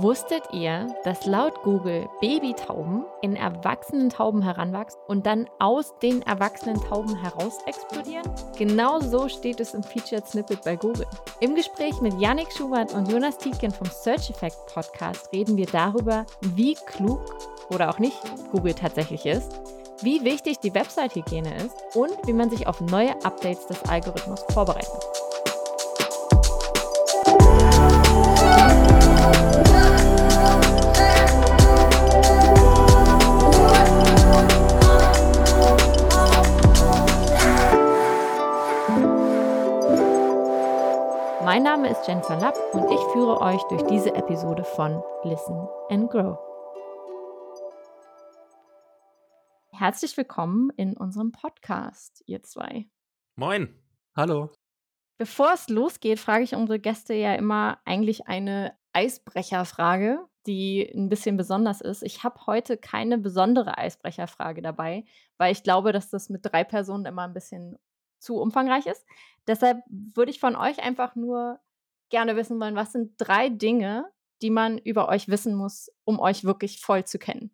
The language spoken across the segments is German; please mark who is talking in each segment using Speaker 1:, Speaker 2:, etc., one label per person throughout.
Speaker 1: Wusstet ihr, dass laut Google Babytauben in erwachsenen Tauben heranwachsen und dann aus den erwachsenen Tauben heraus explodieren? Genau so steht es im Featured Snippet bei Google. Im Gespräch mit Yannick Schubert und Jonas Tietgen vom Search Effect Podcast reden wir darüber, wie klug oder auch nicht Google tatsächlich ist, wie wichtig die Website-Hygiene ist und wie man sich auf neue Updates des Algorithmus vorbereitet. Mein Name ist Jennifer Lapp und ich führe euch durch diese Episode von Listen and Grow. Herzlich willkommen in unserem Podcast, ihr zwei.
Speaker 2: Moin.
Speaker 3: Hallo.
Speaker 1: Bevor es losgeht, frage ich unsere Gäste ja immer eigentlich eine Eisbrecherfrage, die ein bisschen besonders ist. Ich habe heute keine besondere Eisbrecherfrage dabei, weil ich glaube, dass das mit drei Personen immer ein bisschen zu umfangreich ist. Deshalb würde ich von euch einfach nur gerne wissen wollen, was sind drei Dinge, die man über euch wissen muss, um euch wirklich voll zu kennen?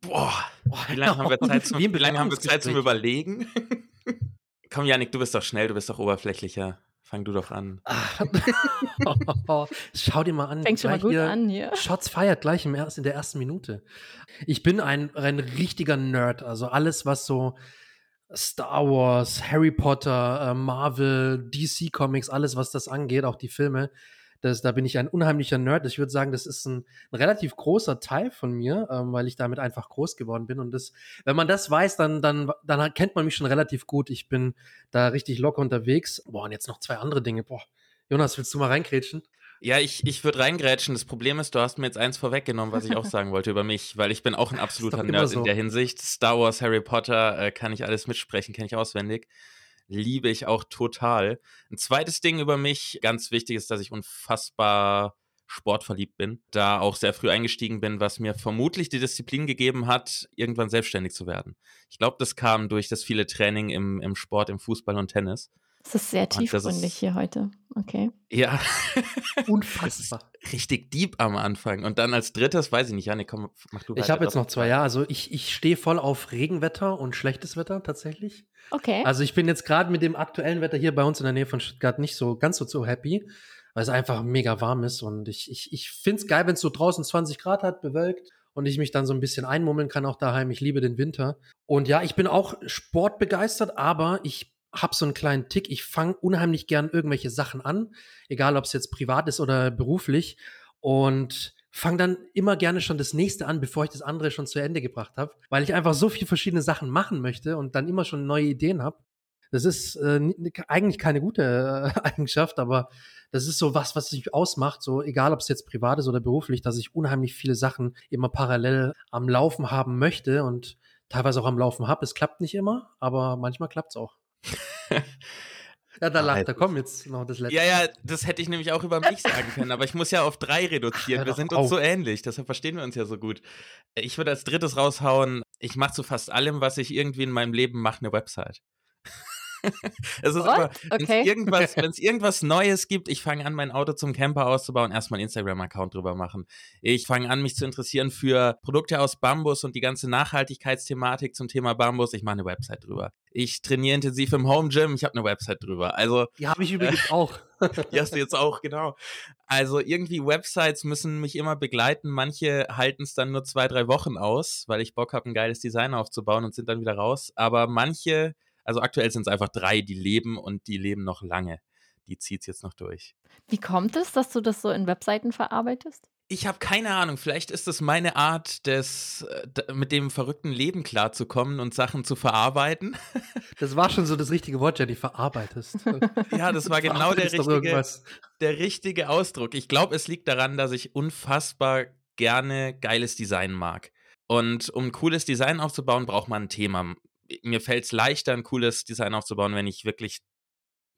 Speaker 2: Boah, wie lange haben wir Zeit zum, wie lange haben wir Zeit zum Überlegen? Komm, Janik, du bist doch schnell, du bist doch oberflächlicher. Fang du doch an.
Speaker 3: Schau dir mal an.
Speaker 1: Fängt schon mal gut an hier.
Speaker 3: Shots feiert gleich im erst, in der ersten Minute. Ich bin ein, ein richtiger Nerd. Also alles, was so Star Wars, Harry Potter, äh, Marvel, DC Comics, alles, was das angeht, auch die Filme, das, da bin ich ein unheimlicher Nerd. Ich würde sagen, das ist ein, ein, relativ großer Teil von mir, ähm, weil ich damit einfach groß geworden bin. Und das, wenn man das weiß, dann, dann, dann kennt man mich schon relativ gut. Ich bin da richtig locker unterwegs. Boah, und jetzt noch zwei andere Dinge. Boah, Jonas, willst du mal reinkrätschen?
Speaker 2: Ja, ich, ich würde reingrätschen. Das Problem ist, du hast mir jetzt eins vorweggenommen, was ich auch sagen wollte über mich, weil ich bin auch ein absoluter Nerd so. in der Hinsicht. Star Wars, Harry Potter, äh, kann ich alles mitsprechen, kenne ich auswendig. Liebe ich auch total. Ein zweites Ding über mich, ganz wichtig ist, dass ich unfassbar sportverliebt bin, da auch sehr früh eingestiegen bin, was mir vermutlich die Disziplin gegeben hat, irgendwann selbstständig zu werden. Ich glaube, das kam durch das viele Training im, im Sport, im Fußball und Tennis.
Speaker 1: Das ist sehr tiefgründig hier heute. Okay.
Speaker 2: Ja. Unfassbar. richtig deep am Anfang. Und dann als drittes, weiß ich nicht, Janik, komm, mach du
Speaker 3: weiter. Ich habe jetzt noch zwei Jahre. Also ich, ich stehe voll auf Regenwetter und schlechtes Wetter tatsächlich.
Speaker 1: Okay.
Speaker 3: Also ich bin jetzt gerade mit dem aktuellen Wetter hier bei uns in der Nähe von Stuttgart nicht so ganz so, so happy, weil es einfach mega warm ist. Und ich, ich, ich finde es geil, wenn es so draußen 20 Grad hat, bewölkt und ich mich dann so ein bisschen einmummeln kann auch daheim. Ich liebe den Winter. Und ja, ich bin auch sportbegeistert, aber ich habe so einen kleinen Tick. Ich fange unheimlich gern irgendwelche Sachen an, egal ob es jetzt privat ist oder beruflich. Und fange dann immer gerne schon das nächste an, bevor ich das andere schon zu Ende gebracht habe, weil ich einfach so viele verschiedene Sachen machen möchte und dann immer schon neue Ideen habe. Das ist äh, eigentlich keine gute äh, Eigenschaft, aber das ist so was, was sich ausmacht, so egal ob es jetzt privat ist oder beruflich, dass ich unheimlich viele Sachen immer parallel am Laufen haben möchte und teilweise auch am Laufen habe. Es klappt nicht immer, aber manchmal klappt es auch. Ja, da lacht er. Komm, jetzt noch das letzte.
Speaker 2: Ja, ja, das hätte ich nämlich auch über mich sagen können, aber ich muss ja auf drei reduzieren. Ach, wir sind uns auf. so ähnlich, deshalb verstehen wir uns ja so gut. Ich würde als drittes raushauen, ich mache zu fast allem, was ich irgendwie in meinem Leben mache, eine Website. es ist immer, wenn es okay. irgendwas, irgendwas Neues gibt, ich fange an, mein Auto zum Camper auszubauen, erstmal einen Instagram-Account drüber machen. Ich fange an, mich zu interessieren für Produkte aus Bambus und die ganze Nachhaltigkeitsthematik zum Thema Bambus. Ich mache eine Website drüber. Ich trainiere intensiv im Home Gym, ich habe eine Website drüber. Also
Speaker 3: die habe ich übrigens äh, auch.
Speaker 2: die hast du jetzt auch, genau. Also irgendwie Websites müssen mich immer begleiten. Manche halten es dann nur zwei, drei Wochen aus, weil ich Bock habe, ein geiles Design aufzubauen und sind dann wieder raus. Aber manche also aktuell sind es einfach drei, die leben und die leben noch lange. Die zieht es jetzt noch durch.
Speaker 1: Wie kommt es, dass du das so in Webseiten verarbeitest?
Speaker 2: Ich habe keine Ahnung. Vielleicht ist es meine Art, des, äh, mit dem verrückten Leben klarzukommen und Sachen zu verarbeiten.
Speaker 3: Das war schon so das richtige Wort, Jenny, verarbeitest.
Speaker 2: Ja, das war genau der richtige, der richtige Ausdruck. Ich glaube, es liegt daran, dass ich unfassbar gerne geiles Design mag. Und um ein cooles Design aufzubauen, braucht man ein Thema mir fällt es leichter, ein cooles Design aufzubauen, wenn ich wirklich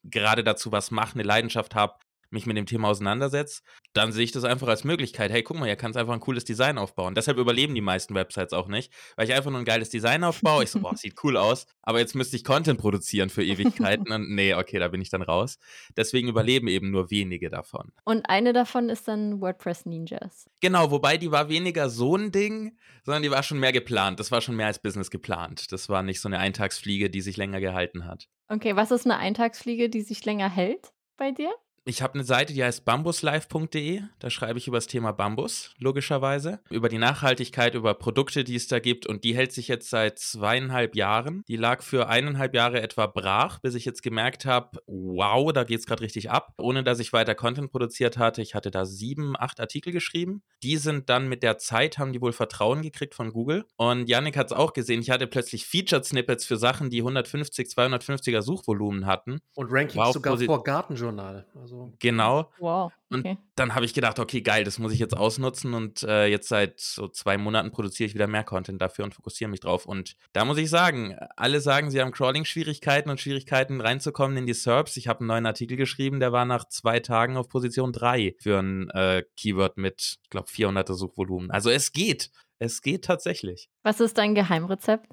Speaker 2: gerade dazu was mache, eine Leidenschaft habe mich mit dem Thema auseinandersetze, dann sehe ich das einfach als Möglichkeit. Hey, guck mal, hier kannst einfach ein cooles Design aufbauen. Deshalb überleben die meisten Websites auch nicht, weil ich einfach nur ein geiles Design aufbaue. Ich so, boah, sieht cool aus, aber jetzt müsste ich Content produzieren für Ewigkeiten und nee, okay, da bin ich dann raus. Deswegen überleben eben nur wenige davon.
Speaker 1: Und eine davon ist dann WordPress Ninjas.
Speaker 2: Genau, wobei die war weniger so ein Ding, sondern die war schon mehr geplant. Das war schon mehr als Business geplant. Das war nicht so eine Eintagsfliege, die sich länger gehalten hat.
Speaker 1: Okay, was ist eine Eintagsfliege, die sich länger hält bei dir?
Speaker 2: Ich habe eine Seite, die heißt bambuslife.de. Da schreibe ich über das Thema Bambus, logischerweise. Über die Nachhaltigkeit, über Produkte, die es da gibt. Und die hält sich jetzt seit zweieinhalb Jahren. Die lag für eineinhalb Jahre etwa brach, bis ich jetzt gemerkt habe, wow, da geht es gerade richtig ab. Ohne dass ich weiter Content produziert hatte. Ich hatte da sieben, acht Artikel geschrieben. Die sind dann mit der Zeit, haben die wohl Vertrauen gekriegt von Google. Und Yannick hat es auch gesehen. Ich hatte plötzlich Featured-Snippets für Sachen, die 150, 250er Suchvolumen hatten.
Speaker 3: Und Rankings sogar vor Gartenjournal.
Speaker 2: Also so. Genau. Wow. Okay. Und dann habe ich gedacht, okay, geil, das muss ich jetzt ausnutzen und äh, jetzt seit so zwei Monaten produziere ich wieder mehr Content dafür und fokussiere mich drauf. Und da muss ich sagen, alle sagen, sie haben Crawling-Schwierigkeiten und Schwierigkeiten reinzukommen in die SERPs. Ich habe einen neuen Artikel geschrieben, der war nach zwei Tagen auf Position 3 für ein äh, Keyword mit, ich glaube, 400er Suchvolumen. Also es geht. Es geht tatsächlich.
Speaker 1: Was ist dein Geheimrezept?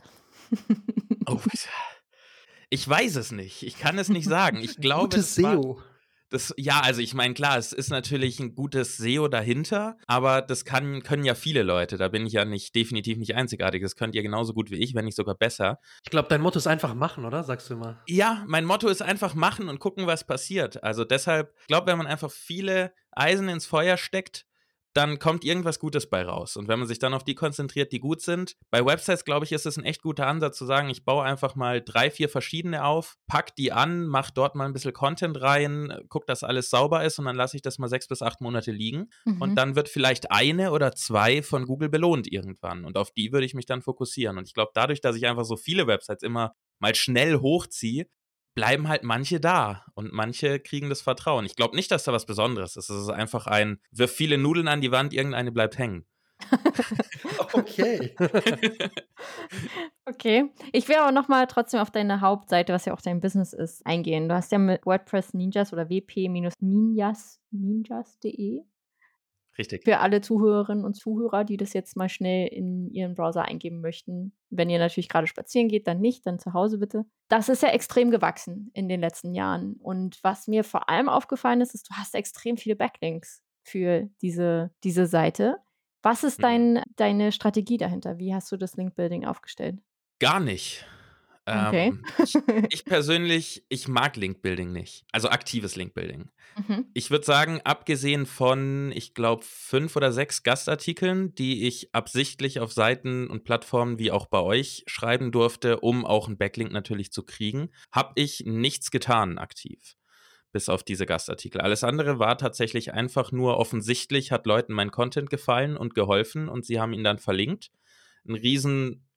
Speaker 2: oh, ich weiß es nicht. Ich kann es nicht sagen. Ich glaube,
Speaker 3: Gutes SEO.
Speaker 2: War, das, ja, also ich meine, klar, es ist natürlich ein gutes SEO dahinter, aber das kann, können ja viele Leute. Da bin ich ja nicht definitiv nicht einzigartig. Das könnt ihr genauso gut wie ich, wenn nicht sogar besser.
Speaker 3: Ich glaube, dein Motto ist einfach machen, oder? Sagst du immer.
Speaker 2: Ja, mein Motto ist einfach machen und gucken, was passiert. Also deshalb, ich glaube, wenn man einfach viele Eisen ins Feuer steckt, dann kommt irgendwas Gutes bei raus. Und wenn man sich dann auf die konzentriert, die gut sind, bei Websites, glaube ich, ist es ein echt guter Ansatz zu sagen, ich baue einfach mal drei, vier verschiedene auf, pack die an, mach dort mal ein bisschen Content rein, guck, dass alles sauber ist und dann lasse ich das mal sechs bis acht Monate liegen. Mhm. Und dann wird vielleicht eine oder zwei von Google belohnt irgendwann. Und auf die würde ich mich dann fokussieren. Und ich glaube, dadurch, dass ich einfach so viele Websites immer mal schnell hochziehe, bleiben halt manche da und manche kriegen das Vertrauen. Ich glaube nicht, dass da was Besonderes ist. Es ist einfach ein, wirf viele Nudeln an die Wand, irgendeine bleibt hängen.
Speaker 3: okay.
Speaker 1: okay. Ich will aber nochmal trotzdem auf deine Hauptseite, was ja auch dein Business ist, eingehen. Du hast ja mit WordPress Ninjas oder wp-ninjas.de
Speaker 2: Richtig.
Speaker 1: Für alle Zuhörerinnen und Zuhörer, die das jetzt mal schnell in ihren Browser eingeben möchten. Wenn ihr natürlich gerade spazieren geht, dann nicht, dann zu Hause bitte. Das ist ja extrem gewachsen in den letzten Jahren. Und was mir vor allem aufgefallen ist, ist, du hast extrem viele Backlinks für diese, diese Seite. Was ist mhm. dein, deine Strategie dahinter? Wie hast du das Linkbuilding aufgestellt?
Speaker 2: Gar nicht.
Speaker 1: Okay.
Speaker 2: Ähm, ich, ich, persönlich, ich mag Linkbuilding nicht. Also aktives Linkbuilding. Mhm. Ich würde sagen, abgesehen von, ich glaube, fünf oder sechs Gastartikeln, die ich absichtlich auf Seiten und Plattformen wie auch bei euch schreiben durfte, um auch einen Backlink natürlich zu kriegen, habe ich nichts getan aktiv. Bis auf diese Gastartikel. Alles andere war tatsächlich einfach nur offensichtlich, hat Leuten mein Content gefallen und geholfen und sie haben ihn dann verlinkt. Ein riesen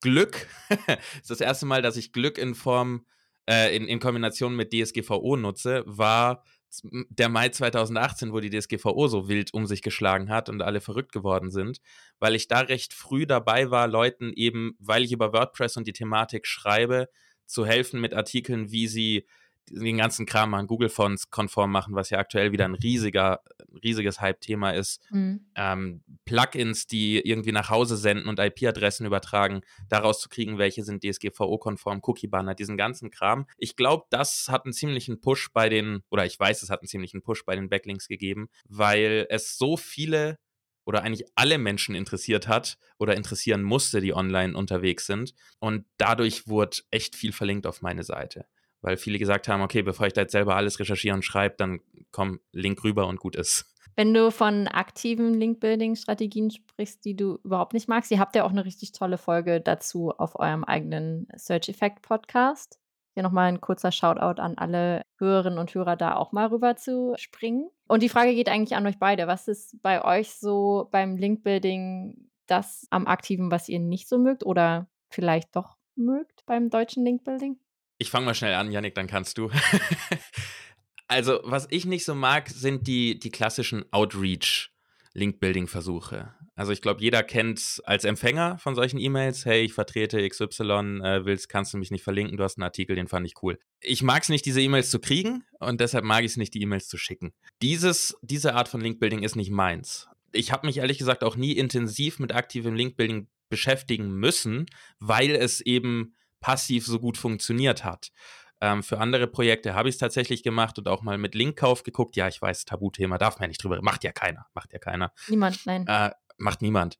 Speaker 2: Glück. das ist das erste Mal, dass ich Glück in Form, äh, in, in Kombination mit DSGVO nutze, war der Mai 2018, wo die DSGVO so wild um sich geschlagen hat und alle verrückt geworden sind, weil ich da recht früh dabei war, Leuten eben, weil ich über WordPress und die Thematik schreibe, zu helfen mit Artikeln, wie sie den ganzen Kram an Google Fonts konform machen, was ja aktuell wieder ein riesiger, riesiges Hype-Thema ist. Mhm. Ähm, Plugins, die irgendwie nach Hause senden und IP-Adressen übertragen, daraus zu kriegen, welche sind DSGVO-konform, Cookie-Banner, diesen ganzen Kram. Ich glaube, das hat einen ziemlichen Push bei den, oder ich weiß, es hat einen ziemlichen Push bei den Backlinks gegeben, weil es so viele oder eigentlich alle Menschen interessiert hat oder interessieren musste, die online unterwegs sind. Und dadurch wurde echt viel verlinkt auf meine Seite weil viele gesagt haben, okay, bevor ich da jetzt selber alles recherchiere und schreibe, dann komm, Link rüber und gut ist.
Speaker 1: Wenn du von aktiven Link-Building-Strategien sprichst, die du überhaupt nicht magst, ihr habt ja auch eine richtig tolle Folge dazu auf eurem eigenen Search Effect Podcast. Hier nochmal ein kurzer Shoutout an alle Hörerinnen und Hörer, da auch mal rüber zu springen. Und die Frage geht eigentlich an euch beide. Was ist bei euch so beim Link-Building das am aktiven, was ihr nicht so mögt oder vielleicht doch mögt beim deutschen Link-Building?
Speaker 2: Ich fange mal schnell an, Yannick, dann kannst du. also, was ich nicht so mag, sind die, die klassischen Outreach. Link-Building-Versuche. Also ich glaube, jeder kennt als Empfänger von solchen E-Mails, hey, ich vertrete XY, äh, willst, kannst du mich nicht verlinken, du hast einen Artikel, den fand ich cool. Ich mag es nicht, diese E-Mails zu kriegen und deshalb mag ich es nicht, die E-Mails zu schicken. Dieses, diese Art von Linkbuilding ist nicht meins. Ich habe mich ehrlich gesagt auch nie intensiv mit aktivem Linkbuilding beschäftigen müssen, weil es eben passiv so gut funktioniert hat. Ähm, für andere Projekte habe ich es tatsächlich gemacht und auch mal mit Linkkauf geguckt. Ja, ich weiß, Tabuthema, darf man ja nicht drüber. Macht ja keiner. Macht ja keiner.
Speaker 1: Niemand, nein.
Speaker 2: Äh, macht niemand.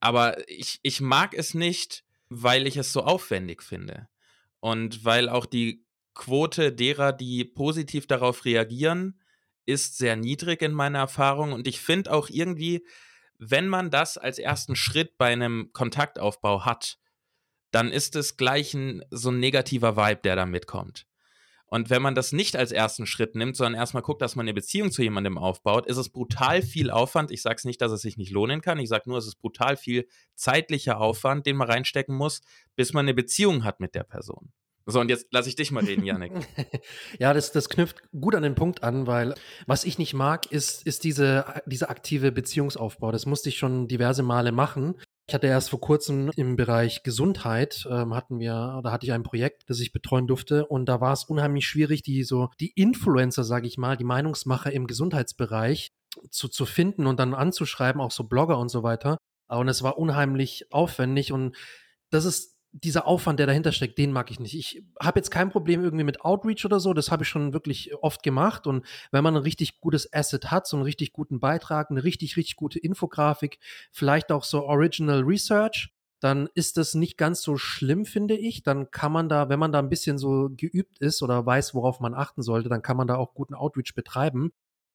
Speaker 2: Aber ich, ich mag es nicht, weil ich es so aufwendig finde. Und weil auch die Quote derer, die positiv darauf reagieren, ist sehr niedrig in meiner Erfahrung. Und ich finde auch irgendwie, wenn man das als ersten Schritt bei einem Kontaktaufbau hat, dann ist es gleich ein, so ein negativer Vibe, der da mitkommt. Und wenn man das nicht als ersten Schritt nimmt, sondern erstmal guckt, dass man eine Beziehung zu jemandem aufbaut, ist es brutal viel Aufwand. Ich sage es nicht, dass es sich nicht lohnen kann. Ich sage nur, es ist brutal viel zeitlicher Aufwand, den man reinstecken muss, bis man eine Beziehung hat mit der Person. So, und jetzt lasse ich dich mal reden, Janik.
Speaker 3: ja, das, das knüpft gut an den Punkt an, weil was ich nicht mag, ist, ist diese, diese aktive Beziehungsaufbau. Das musste ich schon diverse Male machen. Ich hatte erst vor kurzem im Bereich Gesundheit ähm, hatten wir, da hatte ich ein Projekt, das ich betreuen durfte und da war es unheimlich schwierig, die so die Influencer, sage ich mal, die Meinungsmacher im Gesundheitsbereich zu, zu finden und dann anzuschreiben, auch so Blogger und so weiter. Und es war unheimlich aufwendig und das ist dieser Aufwand, der dahinter steckt, den mag ich nicht. Ich habe jetzt kein Problem irgendwie mit Outreach oder so, das habe ich schon wirklich oft gemacht. Und wenn man ein richtig gutes Asset hat, so einen richtig guten Beitrag, eine richtig, richtig gute Infografik, vielleicht auch so Original Research, dann ist das nicht ganz so schlimm, finde ich. Dann kann man da, wenn man da ein bisschen so geübt ist oder weiß, worauf man achten sollte, dann kann man da auch guten Outreach betreiben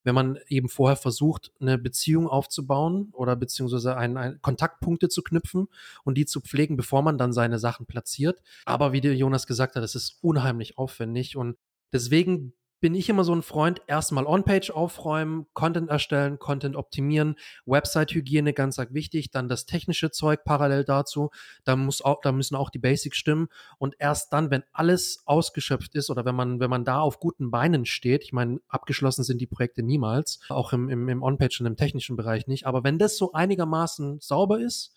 Speaker 3: wenn man eben vorher versucht, eine Beziehung aufzubauen oder beziehungsweise ein, ein Kontaktpunkte zu knüpfen und die zu pflegen, bevor man dann seine Sachen platziert. Aber wie der Jonas gesagt hat, es ist unheimlich aufwendig und deswegen bin ich immer so ein Freund, erstmal On-Page aufräumen, Content erstellen, Content optimieren, Website-Hygiene ganz arg wichtig, dann das technische Zeug parallel dazu, da muss auch, da müssen auch die Basics stimmen und erst dann, wenn alles ausgeschöpft ist oder wenn man, wenn man da auf guten Beinen steht, ich meine, abgeschlossen sind die Projekte niemals, auch im, im, im On-Page und im technischen Bereich nicht, aber wenn das so einigermaßen sauber ist,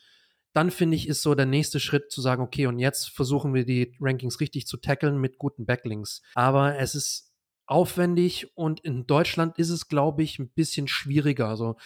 Speaker 3: dann finde ich, ist so der nächste Schritt zu sagen, okay, und jetzt versuchen wir die Rankings richtig zu tackeln mit guten Backlinks. Aber es ist aufwendig und in Deutschland ist es, glaube ich, ein bisschen schwieriger. Also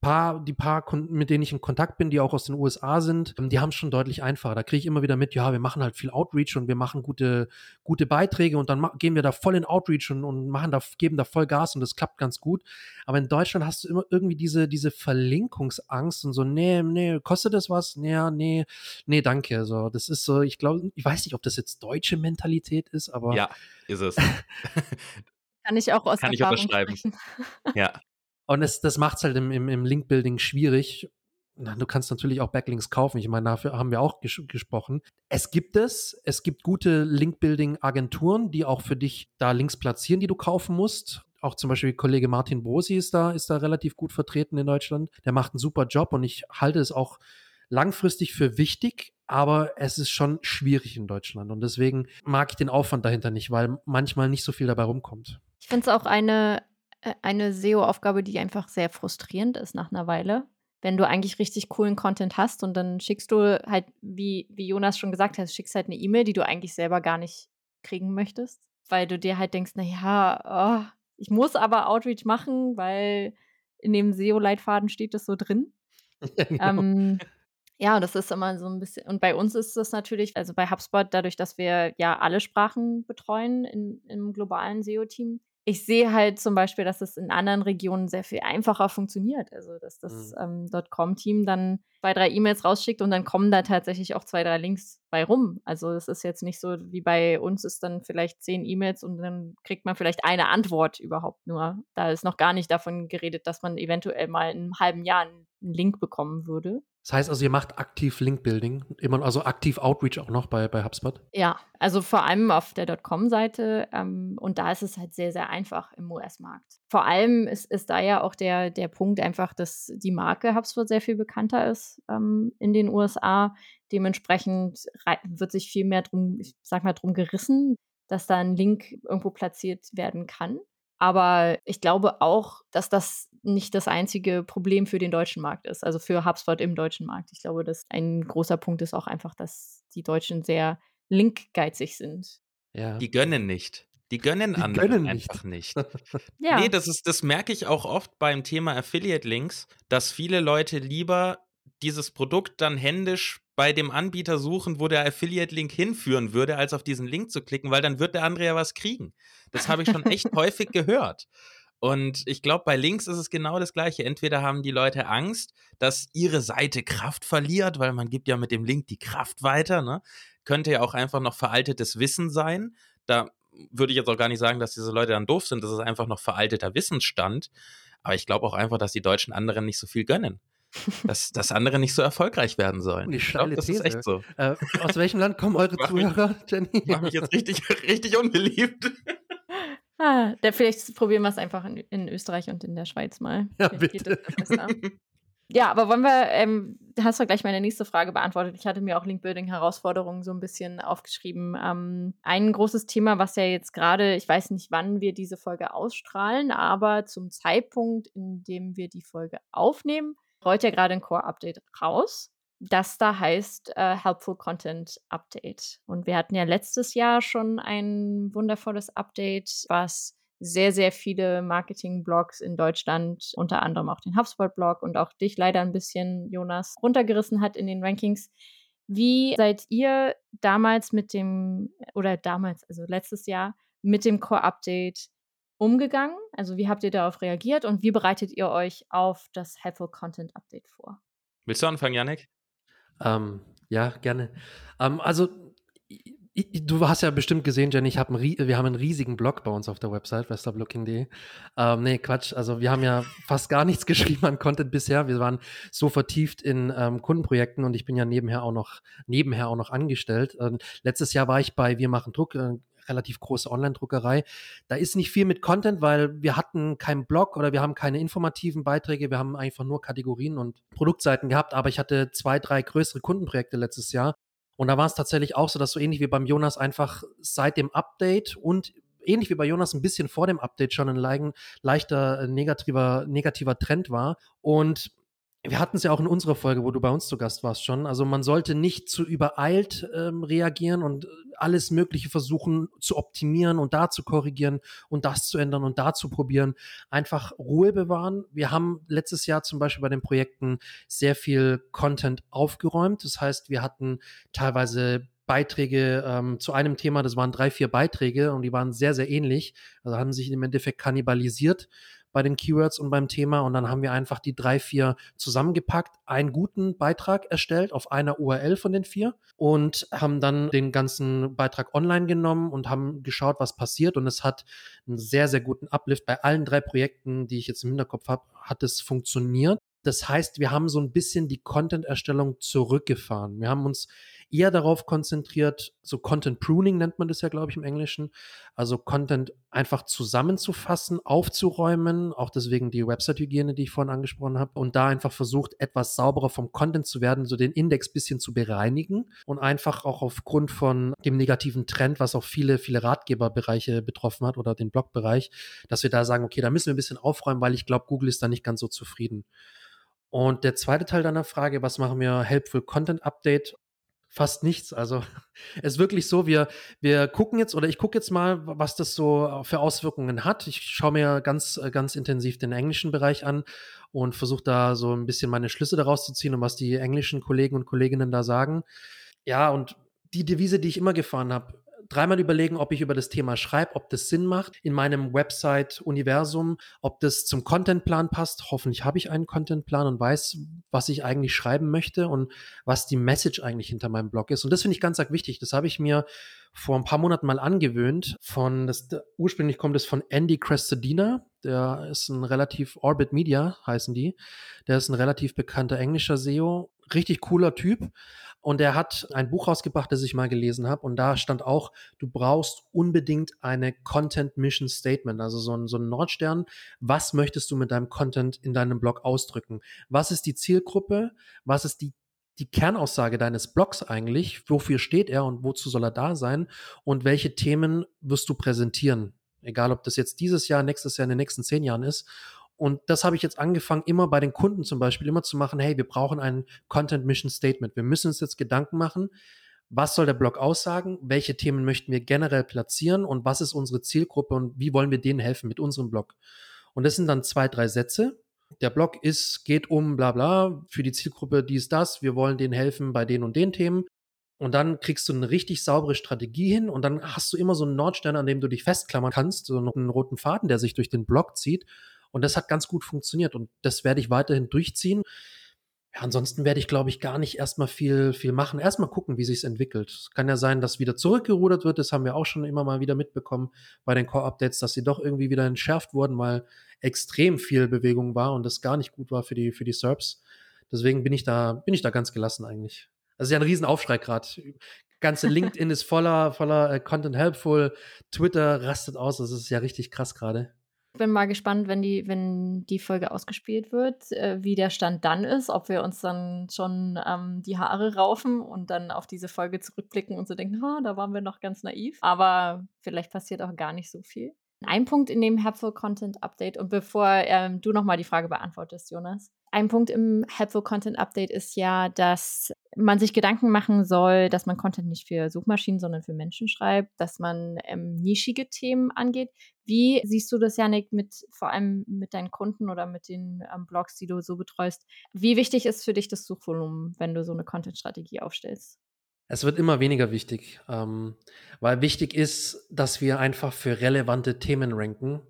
Speaker 3: paar, die paar Kunden, mit denen ich in Kontakt bin, die auch aus den USA sind, ähm, die haben es schon deutlich einfacher. Da kriege ich immer wieder mit, ja, wir machen halt viel Outreach und wir machen gute, gute Beiträge und dann gehen wir da voll in Outreach und, und machen da, geben da voll Gas und das klappt ganz gut. Aber in Deutschland hast du immer irgendwie diese, diese Verlinkungsangst und so, nee, nee, kostet das was? Nee, nee, nee, danke. So, das ist so, ich glaube, ich weiß nicht, ob das jetzt deutsche Mentalität ist, aber.
Speaker 2: Ja, ist es.
Speaker 1: Kann ich auch aus
Speaker 2: Kann Erfahrung ich unterschreiben. Ja.
Speaker 3: Und es, das macht es halt im, im, im Link-Building schwierig. Du kannst natürlich auch Backlinks kaufen. Ich meine, dafür haben wir auch ges gesprochen. Es gibt es. Es gibt gute Link-Building-Agenturen, die auch für dich da Links platzieren, die du kaufen musst. Auch zum Beispiel Kollege Martin Brosi ist da, ist da relativ gut vertreten in Deutschland. Der macht einen super Job und ich halte es auch langfristig für wichtig, aber es ist schon schwierig in Deutschland. Und deswegen mag ich den Aufwand dahinter nicht, weil manchmal nicht so viel dabei rumkommt.
Speaker 1: Ich finde es auch eine eine SEO-Aufgabe, die einfach sehr frustrierend ist nach einer Weile. Wenn du eigentlich richtig coolen Content hast und dann schickst du halt, wie, wie Jonas schon gesagt hat, schickst halt eine E-Mail, die du eigentlich selber gar nicht kriegen möchtest, weil du dir halt denkst, naja, oh, ich muss aber Outreach machen, weil in dem SEO-Leitfaden steht das so drin. Ja, genau. ähm, ja, das ist immer so ein bisschen. Und bei uns ist das natürlich, also bei HubSpot, dadurch, dass wir ja alle Sprachen betreuen in, im globalen SEO-Team, ich sehe halt zum Beispiel, dass es in anderen Regionen sehr viel einfacher funktioniert. Also, dass das mhm. ähm, .com-Team dann zwei, drei E-Mails rausschickt und dann kommen da tatsächlich auch zwei, drei Links bei rum. Also, es ist jetzt nicht so, wie bei uns ist dann vielleicht zehn E-Mails und dann kriegt man vielleicht eine Antwort überhaupt nur. Da ist noch gar nicht davon geredet, dass man eventuell mal in einem halben Jahr einen Link bekommen würde.
Speaker 3: Das heißt also, ihr macht aktiv Link-Building, immer also aktiv Outreach auch noch bei, bei HubSpot?
Speaker 1: Ja, also vor allem auf der .com-Seite ähm, und da ist es halt sehr, sehr einfach im US-Markt. Vor allem ist, ist da ja auch der, der Punkt einfach, dass die Marke HubSpot sehr viel bekannter ist ähm, in den USA. Dementsprechend wird sich viel mehr drum, ich sag mal, drum gerissen, dass da ein Link irgendwo platziert werden kann. Aber ich glaube auch, dass das nicht das einzige Problem für den deutschen Markt ist, also für HubSpot im deutschen Markt. Ich glaube, dass ein großer Punkt ist auch einfach, dass die Deutschen sehr linkgeizig sind.
Speaker 2: Ja. Die gönnen nicht. Die gönnen die anderen gönnen einfach nicht. nicht. ja. Nee, das ist, das merke ich auch oft beim Thema Affiliate-Links, dass viele Leute lieber dieses Produkt dann händisch bei dem Anbieter suchen, wo der Affiliate-Link hinführen würde, als auf diesen Link zu klicken, weil dann wird der andere ja was kriegen. Das habe ich schon echt häufig gehört. Und ich glaube, bei Links ist es genau das Gleiche. Entweder haben die Leute Angst, dass ihre Seite Kraft verliert, weil man gibt ja mit dem Link die Kraft weiter. Ne? Könnte ja auch einfach noch veraltetes Wissen sein. Da würde ich jetzt auch gar nicht sagen, dass diese Leute dann doof sind. Das ist einfach noch veralteter Wissensstand. Aber ich glaube auch einfach, dass die Deutschen anderen nicht so viel gönnen. Dass, dass andere nicht so erfolgreich werden sollen.
Speaker 3: Ich glaube, das These. ist echt so. Äh, aus welchem Land kommen eure Zuhörer,
Speaker 2: mich, Jenny? Mach mich jetzt richtig, richtig unbeliebt.
Speaker 1: Ah, der, vielleicht probieren wir es einfach in, in, Österreich und in der Schweiz mal.
Speaker 3: Ja, bitte.
Speaker 1: ja, aber wollen wir, ähm, hast du gleich meine nächste Frage beantwortet. Ich hatte mir auch Link-Building-Herausforderungen so ein bisschen aufgeschrieben. Ähm, ein großes Thema, was ja jetzt gerade, ich weiß nicht, wann wir diese Folge ausstrahlen, aber zum Zeitpunkt, in dem wir die Folge aufnehmen, rollt ja gerade ein Core-Update raus das da heißt äh, Helpful Content Update. Und wir hatten ja letztes Jahr schon ein wundervolles Update, was sehr, sehr viele Marketing-Blogs in Deutschland, unter anderem auch den HubSpot-Blog und auch dich leider ein bisschen, Jonas, runtergerissen hat in den Rankings. Wie seid ihr damals mit dem, oder damals, also letztes Jahr, mit dem Core-Update umgegangen? Also wie habt ihr darauf reagiert und wie bereitet ihr euch auf das Helpful Content Update vor?
Speaker 2: Willst du anfangen, Janik?
Speaker 3: Ähm, ja, gerne. Ähm, also, du hast ja bestimmt gesehen, Jenny, ich hab einen, wir haben einen riesigen Blog bei uns auf der Website, westoplooking.de. Ähm, nee, Quatsch. Also, wir haben ja fast gar nichts geschrieben an Content bisher. Wir waren so vertieft in ähm, Kundenprojekten und ich bin ja nebenher auch noch, nebenher auch noch angestellt. Ähm, letztes Jahr war ich bei Wir machen Druck, äh, relativ große Online-Druckerei. Da ist nicht viel mit Content, weil wir hatten keinen Blog oder wir haben keine informativen Beiträge. Wir haben einfach nur Kategorien und Produktseiten gehabt. Aber ich hatte zwei, drei größere Kundenprojekte letztes Jahr. Und da war es tatsächlich auch so, dass so ähnlich wie beim Jonas einfach seit dem Update und ähnlich wie bei Jonas ein bisschen vor dem Update schon ein leichter negativer, negativer Trend war. Und wir hatten es ja auch in unserer Folge, wo du bei uns zu Gast warst schon. Also man sollte nicht zu übereilt ähm, reagieren und alles Mögliche versuchen zu optimieren und da zu korrigieren und das zu ändern und da zu probieren. Einfach Ruhe bewahren. Wir haben letztes Jahr zum Beispiel bei den Projekten sehr viel Content aufgeräumt. Das heißt, wir hatten teilweise Beiträge ähm, zu einem Thema, das waren drei, vier Beiträge und die waren sehr, sehr ähnlich. Also haben sich im Endeffekt kannibalisiert bei den Keywords und beim Thema und dann haben wir einfach die drei, vier zusammengepackt, einen guten Beitrag erstellt auf einer URL von den vier und haben dann den ganzen Beitrag online genommen und haben geschaut, was passiert und es hat einen sehr, sehr guten Uplift bei allen drei Projekten, die ich jetzt im Hinterkopf habe, hat es funktioniert. Das heißt, wir haben so ein bisschen die Content-Erstellung zurückgefahren. Wir haben uns eher darauf konzentriert, so Content Pruning nennt man das ja, glaube ich, im Englischen. Also Content einfach zusammenzufassen, aufzuräumen, auch deswegen die Website-Hygiene, die ich vorhin angesprochen habe, und da einfach versucht, etwas sauberer vom Content zu werden, so den Index bisschen zu bereinigen und einfach auch aufgrund von dem negativen Trend, was auch viele, viele Ratgeberbereiche betroffen hat oder den Blogbereich, dass wir da sagen, okay, da müssen wir ein bisschen aufräumen, weil ich glaube, Google ist da nicht ganz so zufrieden. Und der zweite Teil deiner Frage, was machen wir Helpful Content Update? Fast nichts. Also es ist wirklich so, wir, wir gucken jetzt oder ich gucke jetzt mal, was das so für Auswirkungen hat. Ich schaue mir ganz, ganz intensiv den englischen Bereich an und versuche da so ein bisschen meine Schlüsse daraus zu ziehen und was die englischen Kollegen und Kolleginnen da sagen. Ja, und die Devise, die ich immer gefahren habe, dreimal überlegen, ob ich über das Thema schreibe, ob das Sinn macht in meinem Website-Universum, ob das zum Contentplan passt. Hoffentlich habe ich einen Contentplan und weiß, was ich eigentlich schreiben möchte und was die Message eigentlich hinter meinem Blog ist. Und das finde ich ganz, ganz wichtig. Das habe ich mir vor ein paar Monaten mal angewöhnt. Von das, ursprünglich kommt es von Andy Crestodina. Der ist ein relativ Orbit Media heißen die. Der ist ein relativ bekannter englischer SEO. Richtig cooler Typ. Und er hat ein Buch rausgebracht, das ich mal gelesen habe. Und da stand auch, du brauchst unbedingt eine Content Mission Statement, also so ein, so ein Nordstern. Was möchtest du mit deinem Content in deinem Blog ausdrücken? Was ist die Zielgruppe? Was ist die die Kernaussage deines Blogs eigentlich? Wofür steht er und wozu soll er da sein? Und welche Themen wirst du präsentieren? Egal, ob das jetzt dieses Jahr, nächstes Jahr, in den nächsten zehn Jahren ist. Und das habe ich jetzt angefangen, immer bei den Kunden zum Beispiel immer zu machen, hey, wir brauchen ein Content Mission Statement. Wir müssen uns jetzt Gedanken machen, was soll der Blog aussagen, welche Themen möchten wir generell platzieren und was ist unsere Zielgruppe und wie wollen wir denen helfen mit unserem Blog. Und das sind dann zwei, drei Sätze. Der Blog ist, geht um bla bla für die Zielgruppe dies, das. Wir wollen denen helfen bei den und den Themen. Und dann kriegst du eine richtig saubere Strategie hin und dann hast du immer so einen Nordstern, an dem du dich festklammern kannst, so einen roten Faden, der sich durch den Blog zieht. Und das hat ganz gut funktioniert und das werde ich weiterhin durchziehen. Ja, ansonsten werde ich, glaube ich, gar nicht erstmal viel, viel machen. Erstmal gucken, wie sich's entwickelt. Kann ja sein, dass wieder zurückgerudert wird. Das haben wir auch schon immer mal wieder mitbekommen bei den Core-Updates, dass sie doch irgendwie wieder entschärft wurden, weil extrem viel Bewegung war und das gar nicht gut war für die, für die Serbs. Deswegen bin ich da, bin ich da ganz gelassen eigentlich. Das ist ja ein Riesenaufschrei gerade. Ganze LinkedIn ist voller, voller äh, Content helpful. Twitter rastet aus. Das ist ja richtig krass gerade
Speaker 1: bin mal gespannt, wenn die, wenn die Folge ausgespielt wird, äh, wie der Stand dann ist, ob wir uns dann schon ähm, die Haare raufen und dann auf diese Folge zurückblicken und so denken, ha, da waren wir noch ganz naiv. Aber vielleicht passiert auch gar nicht so viel. Ein Punkt in dem Helpful Content Update und bevor ähm, du nochmal die Frage beantwortest, Jonas, ein Punkt im Helpful Content Update ist ja, dass man sich Gedanken machen soll, dass man Content nicht für Suchmaschinen, sondern für Menschen schreibt, dass man ähm, nischige Themen angeht. Wie siehst du das, Janik, mit vor allem mit deinen Kunden oder mit den ähm, Blogs, die du so betreust? Wie wichtig ist für dich das Suchvolumen, wenn du so eine Content-Strategie aufstellst?
Speaker 3: Es wird immer weniger wichtig, ähm, weil wichtig ist, dass wir einfach für relevante Themen ranken.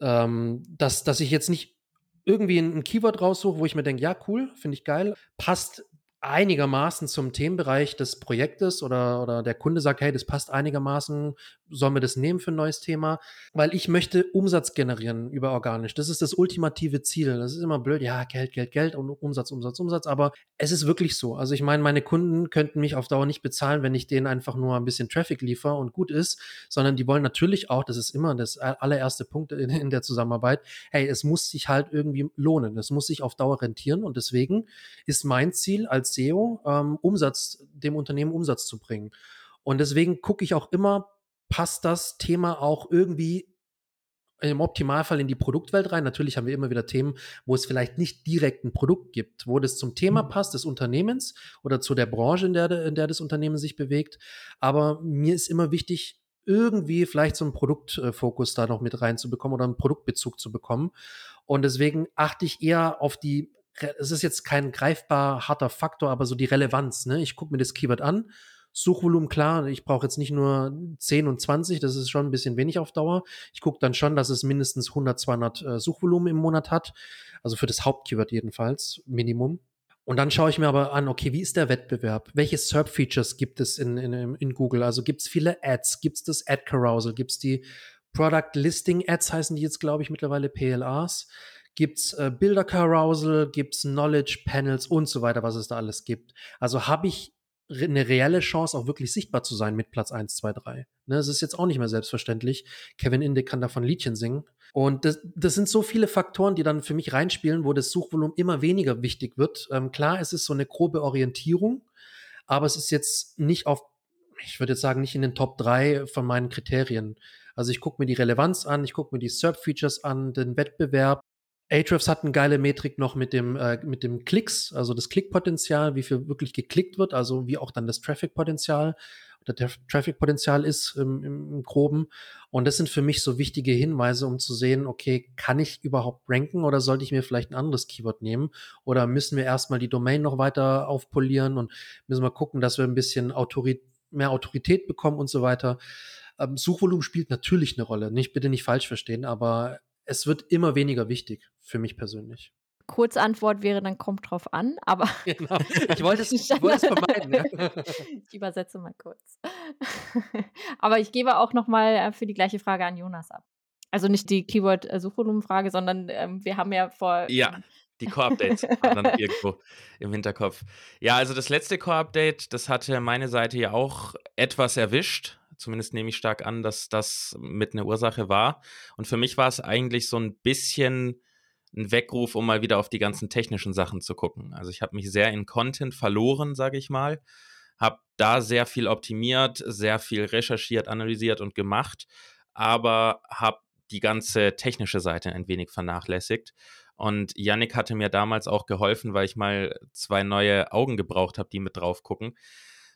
Speaker 3: Ähm, dass, dass ich jetzt nicht irgendwie ein Keyword raussuche, wo ich mir denke, ja, cool, finde ich geil, passt einigermaßen zum Themenbereich des Projektes oder, oder der Kunde sagt, hey, das passt einigermaßen, sollen wir das nehmen für ein neues Thema? Weil ich möchte Umsatz generieren über organisch. Das ist das ultimative Ziel. Das ist immer blöd, ja, Geld, Geld, Geld und Umsatz, Umsatz, Umsatz. Aber es ist wirklich so. Also ich meine, meine Kunden könnten mich auf Dauer nicht bezahlen, wenn ich denen einfach nur ein bisschen Traffic liefere und gut ist, sondern die wollen natürlich auch, das ist immer das allererste Punkt in, in der Zusammenarbeit, hey, es muss sich halt irgendwie lohnen. Es muss sich auf Dauer rentieren und deswegen ist mein Ziel als SEO, ähm, Umsatz, dem Unternehmen Umsatz zu bringen. Und deswegen gucke ich auch immer, passt das Thema auch irgendwie im Optimalfall in die Produktwelt rein. Natürlich haben wir immer wieder Themen, wo es vielleicht nicht direkt ein Produkt gibt, wo das zum Thema mhm. passt des Unternehmens oder zu der Branche, in der, in der das Unternehmen sich bewegt. Aber mir ist immer wichtig, irgendwie vielleicht so einen Produktfokus da noch mit reinzubekommen oder einen Produktbezug zu bekommen. Und deswegen achte ich eher auf die es ist jetzt kein greifbar harter Faktor, aber so die Relevanz. Ne? Ich gucke mir das Keyword an, Suchvolumen klar, ich brauche jetzt nicht nur 10 und 20, das ist schon ein bisschen wenig auf Dauer. Ich gucke dann schon, dass es mindestens 100, 200 äh, Suchvolumen im Monat hat, also für das Hauptkeyword jedenfalls, Minimum. Und dann schaue ich mir aber an, okay, wie ist der Wettbewerb? Welche SERP-Features gibt es in, in, in Google? Also gibt es viele Ads? Gibt es das Ad-Carousel? Gibt es die Product Listing Ads, heißen die jetzt, glaube ich, mittlerweile PLAs? gibt's äh, Bilder Carousel, gibt's Knowledge Panels und so weiter, was es da alles gibt. Also habe ich eine reelle Chance, auch wirklich sichtbar zu sein mit Platz 1, 2, 3. Ne, es ist jetzt auch nicht mehr selbstverständlich. Kevin Inde kann davon Liedchen singen. Und das, das sind so viele Faktoren, die dann für mich reinspielen, wo das Suchvolumen immer weniger wichtig wird. Ähm, klar, es ist so eine grobe Orientierung, aber es ist jetzt nicht auf, ich würde jetzt sagen, nicht in den Top 3 von meinen Kriterien. Also ich gucke mir die Relevanz an, ich gucke mir die SERP-Features an, den Wettbewerb, Ahrefs hat eine geile Metrik noch mit dem, äh, mit dem Klicks, also das Klickpotenzial, wie viel wirklich geklickt wird, also wie auch dann das Traffic-Potenzial der Traffic-Potenzial ist im, im, Groben. Und das sind für mich so wichtige Hinweise, um zu sehen, okay, kann ich überhaupt ranken oder sollte ich mir vielleicht ein anderes Keyword nehmen? Oder müssen wir erstmal die Domain noch weiter aufpolieren und müssen wir gucken, dass wir ein bisschen Autorität, mehr Autorität bekommen und so weiter. Ähm, Suchvolumen spielt natürlich eine Rolle. Nicht, bitte nicht falsch verstehen, aber es wird immer weniger wichtig für mich persönlich.
Speaker 1: Kurzantwort wäre dann kommt drauf an, aber.
Speaker 3: Genau. Ich wollte es, wollte es vermeiden. Ja.
Speaker 1: ich übersetze mal kurz. aber ich gebe auch nochmal äh, für die gleiche Frage an Jonas ab. Also nicht die Keyword-Suchvolumenfrage, sondern ähm, wir haben ja vor.
Speaker 2: Ja, die Core-Updates dann irgendwo im Hinterkopf. Ja, also das letzte Core-Update, das hatte meine Seite ja auch etwas erwischt. Zumindest nehme ich stark an, dass das mit einer Ursache war. Und für mich war es eigentlich so ein bisschen ein Weckruf, um mal wieder auf die ganzen technischen Sachen zu gucken. Also ich habe mich sehr in Content verloren, sage ich mal. Habe da sehr viel optimiert, sehr viel recherchiert, analysiert und gemacht. aber habe die ganze technische Seite ein wenig vernachlässigt. Und Yannick hatte mir damals auch geholfen, weil ich mal zwei neue Augen gebraucht habe, die mit drauf gucken.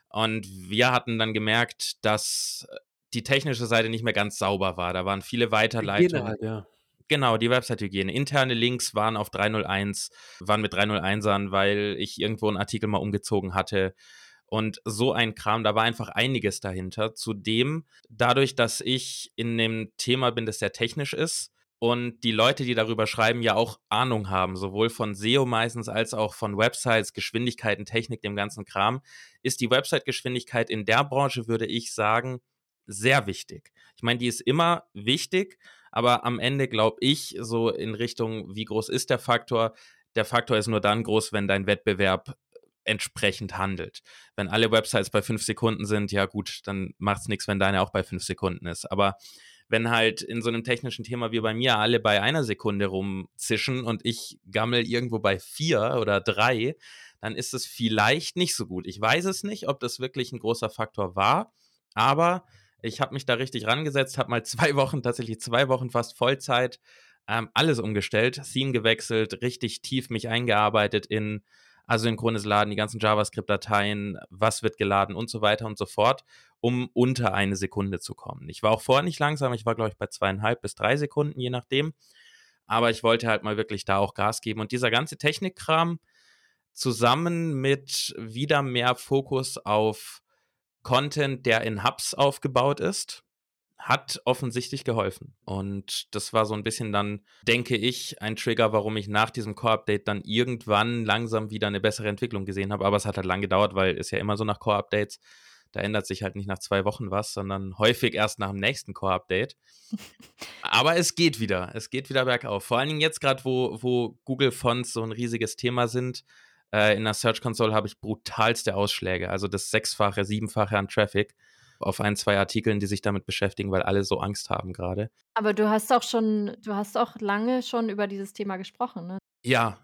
Speaker 2: Und wir hatten dann gemerkt, dass die technische Seite nicht mehr ganz sauber war. Da waren viele Weiterleitungen. Halt, ja. Genau, die Website-Hygiene. Interne Links waren auf 301, waren mit 301ern, weil ich irgendwo einen Artikel mal umgezogen hatte. Und so ein Kram, da war einfach einiges dahinter. Zudem, dadurch, dass ich in dem Thema bin, das sehr technisch ist und die Leute, die darüber schreiben, ja auch Ahnung haben, sowohl von SEO meistens als auch von Websites, Geschwindigkeiten, Technik, dem ganzen Kram, ist die Website-Geschwindigkeit in der Branche, würde ich sagen, sehr wichtig. Ich meine, die ist immer wichtig, aber am Ende glaube ich so in Richtung, wie groß ist der Faktor? Der Faktor ist nur dann groß, wenn dein Wettbewerb entsprechend handelt. Wenn alle Websites bei fünf Sekunden sind, ja gut, dann macht es nichts, wenn deine auch bei fünf Sekunden ist. Aber wenn halt in so einem technischen Thema wie bei mir alle bei einer Sekunde rumzischen und ich gammel irgendwo bei vier oder drei, dann ist es vielleicht nicht so gut. Ich weiß es nicht, ob das wirklich ein großer Faktor war, aber ich habe mich da richtig rangesetzt, habe mal zwei Wochen, tatsächlich zwei Wochen fast Vollzeit, ähm, alles umgestellt, Theme gewechselt, richtig tief mich eingearbeitet in asynchrones Laden, die ganzen JavaScript-Dateien, was wird geladen und so weiter und so fort, um unter eine Sekunde zu kommen. Ich war auch vorher nicht langsam, ich war, glaube ich, bei zweieinhalb bis drei Sekunden, je nachdem. Aber ich wollte halt mal wirklich da auch Gas geben. Und dieser ganze Technikkram zusammen mit wieder mehr Fokus auf Content, der in Hubs aufgebaut ist, hat offensichtlich geholfen. Und das war so ein bisschen dann, denke ich, ein Trigger, warum ich nach diesem Core-Update dann irgendwann langsam wieder eine bessere Entwicklung gesehen habe. Aber es hat halt lang gedauert, weil es ja immer so nach Core-Updates, da ändert sich halt nicht nach zwei Wochen was, sondern häufig erst nach dem nächsten Core-Update. Aber es geht wieder. Es geht wieder bergauf. Vor allen Dingen jetzt gerade, wo, wo Google Fonts so ein riesiges Thema sind. Äh, in der Search Console habe ich brutalste Ausschläge. Also das sechsfache, siebenfache an Traffic auf ein, zwei Artikeln, die sich damit beschäftigen, weil alle so Angst haben gerade.
Speaker 1: Aber du hast auch schon, du hast auch lange schon über dieses Thema gesprochen, ne?
Speaker 2: Ja,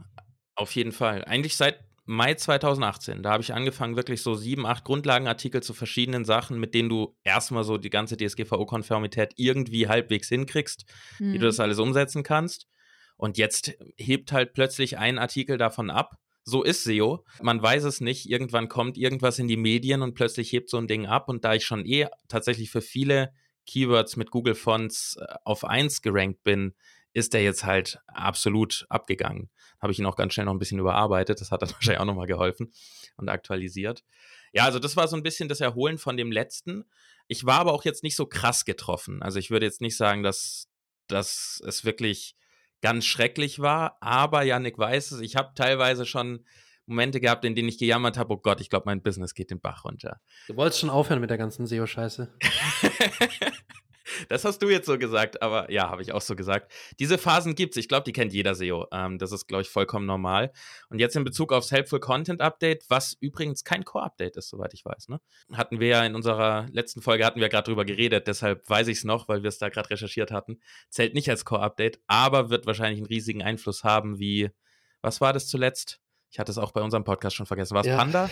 Speaker 2: auf jeden Fall. Eigentlich seit Mai 2018. Da habe ich angefangen, wirklich so sieben, acht Grundlagenartikel zu verschiedenen Sachen, mit denen du erstmal so die ganze DSGVO-Konformität irgendwie halbwegs hinkriegst, mhm. wie du das alles umsetzen kannst. Und jetzt hebt halt plötzlich ein Artikel davon ab so ist SEO. Man weiß es nicht. Irgendwann kommt irgendwas in die Medien und plötzlich hebt so ein Ding ab. Und da ich schon eh tatsächlich für viele Keywords mit Google Fonts äh, auf 1 gerankt bin, ist der jetzt halt absolut abgegangen. Habe ich ihn auch ganz schnell noch ein bisschen überarbeitet. Das hat dann wahrscheinlich auch nochmal geholfen und aktualisiert. Ja, also das war so ein bisschen das Erholen von dem letzten. Ich war aber auch jetzt nicht so krass getroffen. Also ich würde jetzt nicht sagen, dass, dass es wirklich ganz schrecklich war. Aber Yannick weiß es, ich habe teilweise schon Momente gehabt, in denen ich gejammert habe, oh Gott, ich glaube, mein Business geht den Bach runter.
Speaker 3: Du wolltest schon aufhören mit der ganzen SEO-Scheiße.
Speaker 2: Das hast du jetzt so gesagt, aber ja, habe ich auch so gesagt. Diese Phasen gibt es. Ich glaube, die kennt jeder SEO. Ähm, das ist, glaube ich, vollkommen normal. Und jetzt in Bezug aufs Helpful Content Update, was übrigens kein Core-Update ist, soweit ich weiß. Ne? Hatten wir ja in unserer letzten Folge, hatten wir gerade drüber geredet, deshalb weiß ich es noch, weil wir es da gerade recherchiert hatten. Zählt nicht als Core-Update, aber wird wahrscheinlich einen riesigen Einfluss haben, wie, was war das zuletzt? Ich hatte es auch bei unserem Podcast schon vergessen. War es ja. Panda?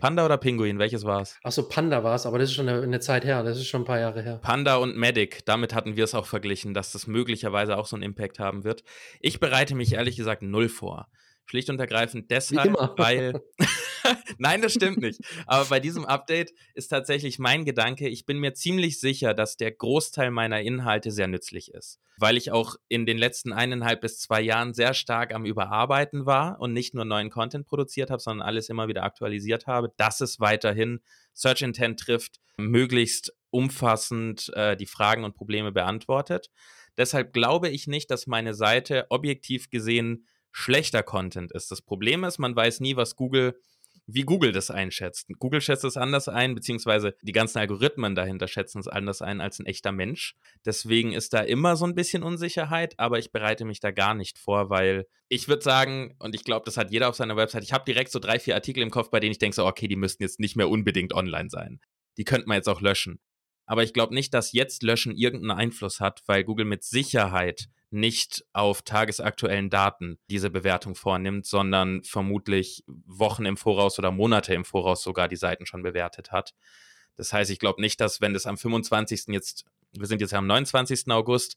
Speaker 2: Panda oder Pinguin? Welches war es?
Speaker 3: Achso, Panda war es, aber das ist schon eine, eine, Zeit her. Das ist schon ein paar Jahre her.
Speaker 2: Panda und Medic, damit hatten wir es auch verglichen, dass das möglicherweise auch so einen Impact haben wird. Ich bereite mich ehrlich gesagt null vor. Schlicht und ergreifend deshalb, weil. Nein, das stimmt nicht. Aber bei diesem Update ist tatsächlich mein Gedanke, ich bin mir ziemlich sicher, dass der Großteil meiner Inhalte sehr nützlich ist. Weil ich auch in den letzten eineinhalb bis zwei Jahren sehr stark am Überarbeiten war und nicht nur neuen Content produziert habe, sondern alles immer wieder aktualisiert habe, dass es weiterhin Search Intent trifft, möglichst umfassend äh, die Fragen und Probleme beantwortet. Deshalb glaube ich nicht, dass meine Seite objektiv gesehen schlechter Content ist. Das Problem ist, man weiß nie, was Google, wie Google das einschätzt. Google schätzt es anders ein, beziehungsweise die ganzen Algorithmen dahinter schätzen es anders ein als ein echter Mensch. Deswegen ist da immer so ein bisschen Unsicherheit, aber ich bereite mich da gar nicht vor, weil ich würde sagen, und ich glaube, das hat jeder auf seiner Website, ich habe direkt so drei, vier Artikel im Kopf, bei denen ich denke so, okay, die müssten jetzt nicht mehr unbedingt online sein. Die könnte man jetzt auch löschen. Aber ich glaube nicht, dass jetzt Löschen irgendeinen Einfluss hat, weil Google mit Sicherheit nicht auf tagesaktuellen Daten diese Bewertung vornimmt, sondern vermutlich Wochen im Voraus oder Monate im Voraus sogar die Seiten schon bewertet hat. Das heißt, ich glaube nicht, dass wenn das am 25. jetzt wir sind jetzt am 29. August,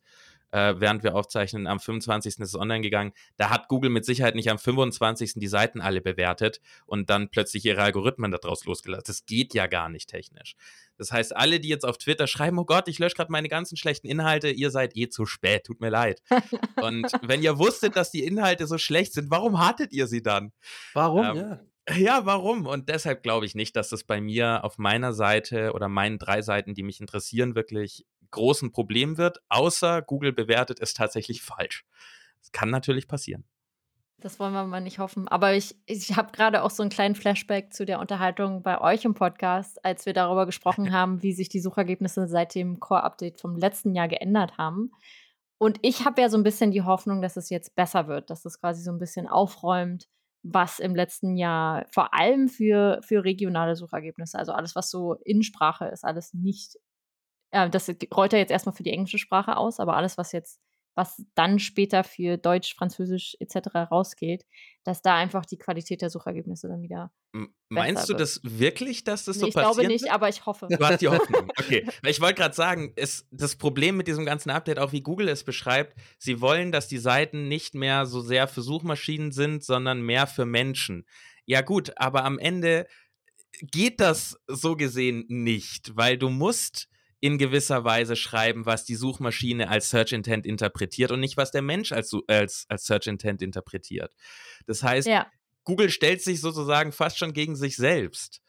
Speaker 2: äh, während wir aufzeichnen, am 25. ist es online gegangen. Da hat Google mit Sicherheit nicht am 25. die Seiten alle bewertet und dann plötzlich ihre Algorithmen daraus losgelassen. Das geht ja gar nicht technisch. Das heißt, alle, die jetzt auf Twitter schreiben, oh Gott, ich lösche gerade meine ganzen schlechten Inhalte, ihr seid eh zu spät, tut mir leid. und wenn ihr wusstet, dass die Inhalte so schlecht sind, warum hattet ihr sie dann?
Speaker 3: Warum? Ähm, ja.
Speaker 2: Ja, warum? Und deshalb glaube ich nicht, dass das bei mir auf meiner Seite oder meinen drei Seiten, die mich interessieren, wirklich großen Problem wird, außer Google bewertet es tatsächlich falsch. Das kann natürlich passieren.
Speaker 1: Das wollen wir mal nicht hoffen. Aber ich, ich habe gerade auch so einen kleinen Flashback zu der Unterhaltung bei euch im Podcast, als wir darüber gesprochen haben, wie sich die Suchergebnisse seit dem Core-Update vom letzten Jahr geändert haben. Und ich habe ja so ein bisschen die Hoffnung, dass es jetzt besser wird, dass es quasi so ein bisschen aufräumt, was im letzten Jahr vor allem für, für regionale Suchergebnisse, also alles, was so in Sprache ist, alles nicht äh, das rollt er jetzt erstmal für die englische Sprache aus, aber alles, was jetzt, was dann später für Deutsch, Französisch etc. rausgeht, dass da einfach die Qualität der Suchergebnisse dann wieder.
Speaker 2: Meinst du
Speaker 1: wird.
Speaker 2: das wirklich, dass das
Speaker 1: nee,
Speaker 2: so
Speaker 1: ich
Speaker 2: passiert?
Speaker 1: Ich glaube nicht, wird? aber ich hoffe.
Speaker 2: Du hast die Hoffnung. Okay. Ich wollte gerade sagen, es, das Problem mit diesem ganzen Update, auch wie Google es beschreibt, sie wollen, dass die Seiten nicht mehr so sehr für Suchmaschinen sind, sondern mehr für Menschen. Ja, gut, aber am Ende geht das so gesehen nicht, weil du musst in gewisser Weise schreiben, was die Suchmaschine als Search Intent interpretiert und nicht, was der Mensch als, als, als Search Intent interpretiert. Das heißt, ja. Google stellt sich sozusagen fast schon gegen sich selbst,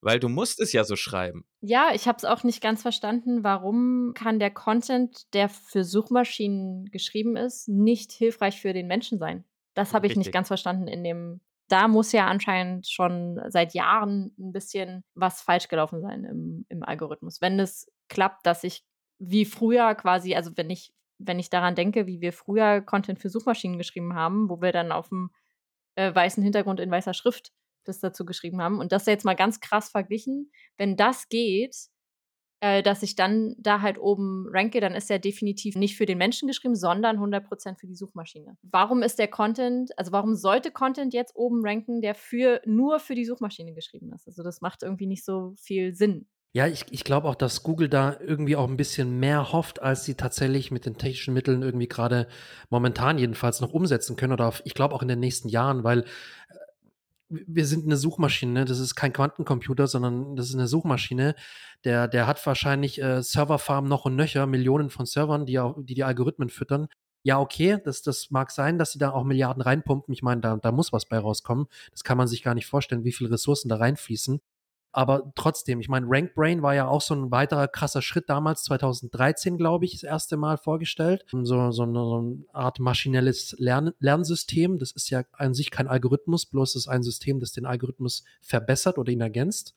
Speaker 2: weil du musst es ja so schreiben.
Speaker 1: Ja, ich habe es auch nicht ganz verstanden, warum kann der Content, der für Suchmaschinen geschrieben ist, nicht hilfreich für den Menschen sein. Das habe ich Richtig. nicht ganz verstanden in dem da muss ja anscheinend schon seit Jahren ein bisschen was falsch gelaufen sein im, im Algorithmus. Wenn es klappt, dass ich wie früher quasi, also wenn ich, wenn ich daran denke, wie wir früher Content für Suchmaschinen geschrieben haben, wo wir dann auf dem äh, weißen Hintergrund in weißer Schrift das dazu geschrieben haben und das jetzt mal ganz krass verglichen, wenn das geht, äh, dass ich dann da halt oben ranke, dann ist er definitiv nicht für den Menschen geschrieben, sondern 100% für die Suchmaschine. Warum ist der Content, also warum sollte Content jetzt oben ranken, der für, nur für die Suchmaschine geschrieben ist? Also das macht irgendwie nicht so viel Sinn.
Speaker 3: Ja, ich, ich glaube auch, dass Google da irgendwie auch ein bisschen mehr hofft, als sie tatsächlich mit den technischen Mitteln irgendwie gerade momentan jedenfalls noch umsetzen können oder auf, ich glaube auch in den nächsten Jahren, weil äh, wir sind eine Suchmaschine, ne? das ist kein Quantencomputer, sondern das ist eine Suchmaschine. Der, der hat wahrscheinlich äh, Serverfarmen noch und nöcher, Millionen von Servern, die, die die Algorithmen füttern. Ja, okay, das, das mag sein, dass sie da auch Milliarden reinpumpen. Ich meine, da, da muss was bei rauskommen. Das kann man sich gar nicht vorstellen, wie viele Ressourcen da reinfließen. Aber trotzdem, ich meine, RankBrain war ja auch so ein weiterer krasser Schritt damals, 2013, glaube ich, das erste Mal vorgestellt. So, so, eine, so eine Art maschinelles Lern Lernsystem. Das ist ja an sich kein Algorithmus, bloß ist ein System, das den Algorithmus verbessert oder ihn ergänzt.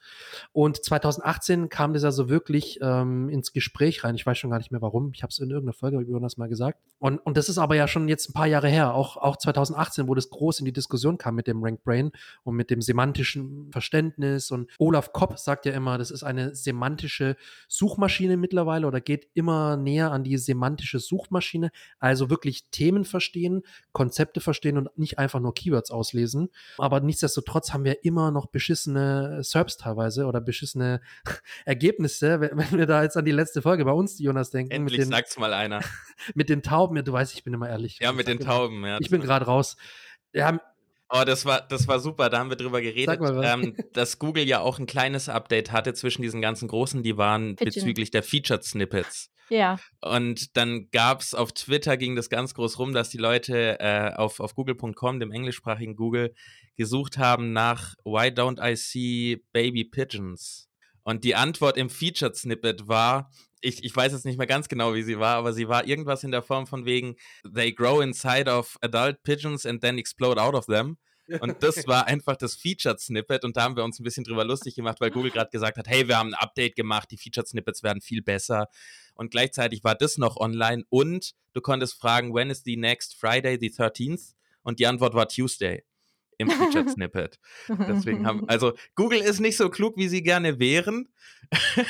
Speaker 3: Und 2018 kam das also wirklich ähm, ins Gespräch rein. Ich weiß schon gar nicht mehr warum. Ich habe es in irgendeiner Folge über das mal gesagt. Und, und das ist aber ja schon jetzt ein paar Jahre her, auch, auch 2018, wo das groß in die Diskussion kam mit dem RankBrain und mit dem semantischen Verständnis. Und Olaf Kopp sagt ja immer, das ist eine semantische Suchmaschine mittlerweile oder geht immer näher an die semantische Suchmaschine. Also wirklich Themen verstehen, Konzepte verstehen und nicht einfach nur Keywords auslesen. Aber nichtsdestotrotz haben wir immer noch beschissene SERPs teilweise oder beschissene Ergebnisse, wenn wir da jetzt an die letzte Folge bei uns, Jonas, denken.
Speaker 2: Endlich den, sagt's mal einer.
Speaker 3: mit den Tauben, du weißt, ich bin immer ehrlich.
Speaker 2: Ja, mit den Tauben, ja.
Speaker 3: Ich bin gerade raus. Ja,
Speaker 2: Oh, das war, das war super, da haben wir drüber geredet, ähm, dass Google ja auch ein kleines Update hatte zwischen diesen ganzen großen, die waren Pigeon. bezüglich der Featured Snippets.
Speaker 1: Ja.
Speaker 2: Und dann gab es auf Twitter, ging das ganz groß rum, dass die Leute äh, auf, auf google.com, dem englischsprachigen Google, gesucht haben nach Why don't I see baby pigeons? Und die Antwort im Featured Snippet war, ich, ich weiß jetzt nicht mehr ganz genau, wie sie war, aber sie war irgendwas in der Form von wegen, they grow inside of adult pigeons and then explode out of them. Und das war einfach das Featured Snippet und da haben wir uns ein bisschen drüber lustig gemacht, weil Google gerade gesagt hat, hey, wir haben ein Update gemacht, die Featured Snippets werden viel besser. Und gleichzeitig war das noch online und du konntest fragen, when is the next Friday, the 13th? Und die Antwort war Tuesday im Featured Snippet. Deswegen haben, also Google ist nicht so klug, wie sie gerne wären.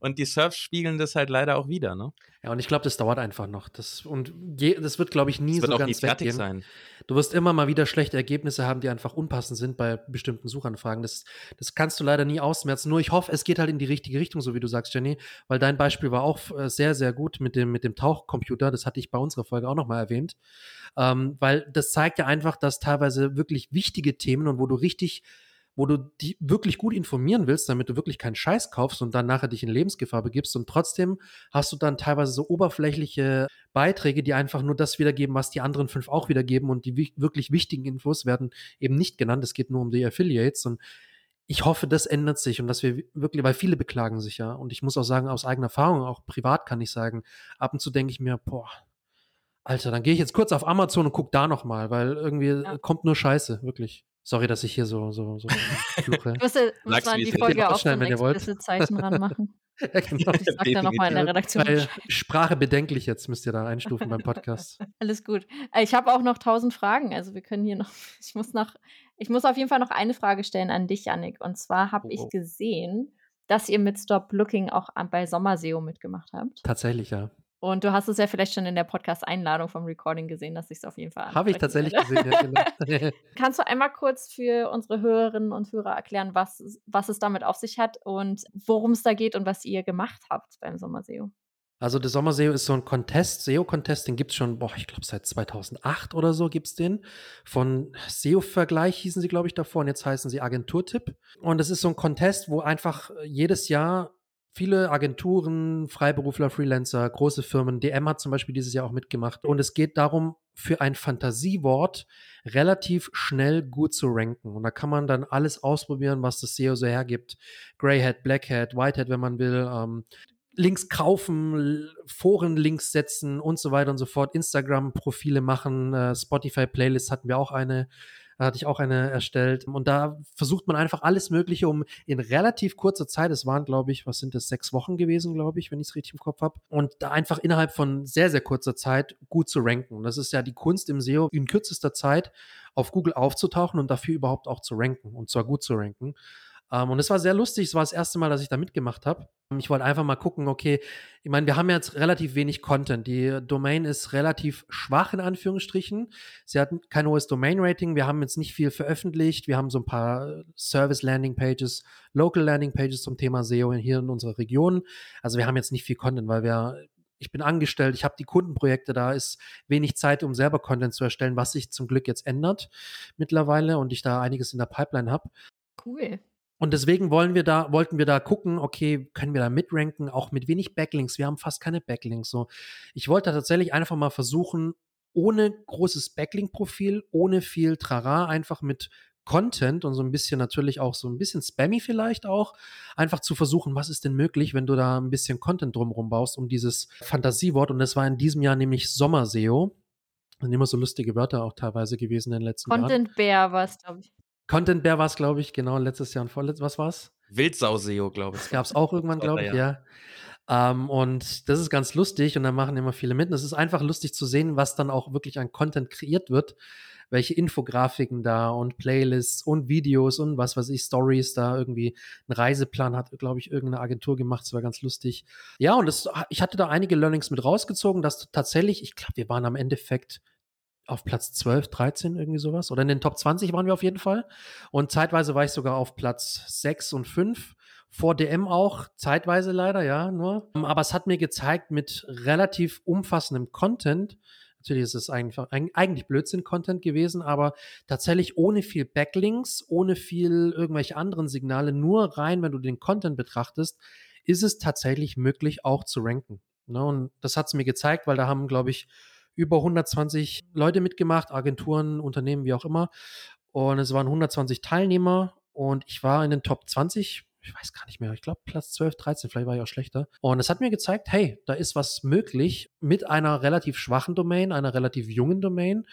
Speaker 2: und die Surfs spiegeln das halt leider auch wieder, ne?
Speaker 3: Ja, und ich glaube, das dauert einfach noch. Das, und je, das wird, glaube ich, nie so ganz nie fertig weggehen. sein. du wirst immer mal wieder schlechte Ergebnisse haben, die einfach unpassend sind bei bestimmten Suchanfragen. Das, das kannst du leider nie ausmerzen. Nur ich hoffe, es geht halt in die richtige Richtung, so wie du sagst, Jenny, weil dein Beispiel war auch äh, sehr, sehr gut mit dem, mit dem Tauchcomputer. Das hatte ich bei unserer Folge auch nochmal erwähnt. Ähm, weil das zeigt ja einfach, dass teilweise wirklich wichtige Themen und wo du richtig wo du die wirklich gut informieren willst, damit du wirklich keinen Scheiß kaufst und dann nachher dich in Lebensgefahr begibst. Und trotzdem hast du dann teilweise so oberflächliche Beiträge, die einfach nur das wiedergeben, was die anderen fünf auch wiedergeben. Und die wirklich wichtigen Infos werden eben nicht genannt. Es geht nur um die Affiliates. Und ich hoffe, das ändert sich und dass wir wirklich, weil viele beklagen sich ja. Und ich muss auch sagen, aus eigener Erfahrung, auch privat kann ich sagen, ab und zu denke ich mir, boah, Alter, dann gehe ich jetzt kurz auf Amazon und guck da noch mal, weil irgendwie ja. kommt nur Scheiße, wirklich. Sorry, dass ich hier so, so, so
Speaker 1: fluche. Du musst, musst an die Folge auch schon explicit Zeichen ranmachen. ja, genau. Ich sag da nochmal in der Redaktion.
Speaker 3: Weil Sprache bedenklich jetzt, müsst ihr da einstufen beim Podcast.
Speaker 1: Alles gut. Äh, ich habe auch noch tausend Fragen. Also wir können hier noch, ich muss noch, ich muss auf jeden Fall noch eine Frage stellen an dich, Yannick. Und zwar habe oh. ich gesehen, dass ihr mit Stop Looking auch bei Sommerseo mitgemacht habt.
Speaker 3: Tatsächlich, ja.
Speaker 1: Und du hast es ja vielleicht schon in der Podcast-Einladung vom Recording gesehen, dass ich es auf jeden Fall
Speaker 3: Habe ich tatsächlich gesehen, ja, genau.
Speaker 1: Kannst du einmal kurz für unsere Hörerinnen und Hörer erklären, was, was es damit auf sich hat und worum es da geht und was ihr gemacht habt beim Sommerseo?
Speaker 3: Also der Sommerseo ist so ein Contest, SEO-Contest, den gibt es schon, boah, ich glaube seit 2008 oder so gibt es den. Von SEO-Vergleich hießen sie, glaube ich, davor und jetzt heißen sie Agenturtipp. Und es ist so ein Contest, wo einfach jedes Jahr viele Agenturen, Freiberufler, Freelancer, große Firmen, DM hat zum Beispiel dieses Jahr auch mitgemacht. Und es geht darum, für ein Fantasiewort relativ schnell gut zu ranken. Und da kann man dann alles ausprobieren, was das SEO so hergibt. Greyhead, Blackhead, Whitehead, wenn man will. Ähm, Links kaufen, Foren-Links setzen und so weiter und so fort. Instagram-Profile machen, äh, Spotify-Playlists hatten wir auch eine. Da hatte ich auch eine erstellt. Und da versucht man einfach alles Mögliche, um in relativ kurzer Zeit, es waren, glaube ich, was sind das, sechs Wochen gewesen, glaube ich, wenn ich es richtig im Kopf habe, und da einfach innerhalb von sehr, sehr kurzer Zeit gut zu ranken. Das ist ja die Kunst im SEO, in kürzester Zeit auf Google aufzutauchen und dafür überhaupt auch zu ranken und zwar gut zu ranken. Ähm, und es war sehr lustig. Es war das erste Mal, dass ich da mitgemacht habe. Ich wollte einfach mal gucken, okay, ich meine, wir haben jetzt relativ wenig Content. Die Domain ist relativ schwach in Anführungsstrichen. Sie hat kein hohes Domain-Rating. Wir haben jetzt nicht viel veröffentlicht. Wir haben so ein paar Service-Landing-Pages, Local-Landing-Pages zum Thema SEO hier in unserer Region. Also wir haben jetzt nicht viel Content, weil wir ich bin angestellt, ich habe die Kundenprojekte, da ist wenig Zeit, um selber Content zu erstellen, was sich zum Glück jetzt ändert mittlerweile und ich da einiges in der Pipeline habe.
Speaker 1: Cool.
Speaker 3: Und deswegen wollen wir da, wollten wir da gucken, okay, können wir da mitranken, auch mit wenig Backlinks. Wir haben fast keine Backlinks. So, ich wollte tatsächlich einfach mal versuchen, ohne großes Backlink-Profil, ohne viel Trara, einfach mit Content und so ein bisschen natürlich auch so ein bisschen spammy vielleicht auch, einfach zu versuchen, was ist denn möglich, wenn du da ein bisschen Content drumherum baust, um dieses Fantasiewort. Und das war in diesem Jahr nämlich Sommerseo. Sind immer so lustige Wörter auch teilweise gewesen in den letzten Jahren.
Speaker 1: Content Bear war es, glaube ich.
Speaker 3: Content Bear war es, glaube ich, genau, letztes Jahr und vorletztes, was war es?
Speaker 2: Wildsau-SEO, glaube ich.
Speaker 3: Das gab es auch irgendwann, glaube ich, ja. ja. Ähm, und das ist ganz lustig und da machen immer viele mit. Und es ist einfach lustig zu sehen, was dann auch wirklich an Content kreiert wird, welche Infografiken da und Playlists und Videos und was weiß ich, Stories da irgendwie ein Reiseplan hat, glaube ich, irgendeine Agentur gemacht. Das war ganz lustig. Ja, und das, ich hatte da einige Learnings mit rausgezogen, dass tatsächlich, ich glaube, wir waren am Endeffekt auf Platz 12, 13, irgendwie sowas. Oder in den Top 20 waren wir auf jeden Fall. Und zeitweise war ich sogar auf Platz 6 und 5. Vor DM auch, zeitweise leider, ja, nur. Aber es hat mir gezeigt, mit relativ umfassendem Content, natürlich ist es einfach, eigentlich Blödsinn-Content gewesen, aber tatsächlich ohne viel Backlinks, ohne viel irgendwelche anderen Signale, nur rein, wenn du den Content betrachtest, ist es tatsächlich möglich, auch zu ranken. Ne? Und das hat es mir gezeigt, weil da haben, glaube ich, über 120 Leute mitgemacht, Agenturen, Unternehmen, wie auch immer. Und es waren 120 Teilnehmer und ich war in den Top 20 ich weiß gar nicht mehr, ich glaube Platz 12, 13, vielleicht war ich auch schlechter. Und es hat mir gezeigt, hey, da ist was möglich mit einer relativ schwachen Domain, einer relativ jungen Domain.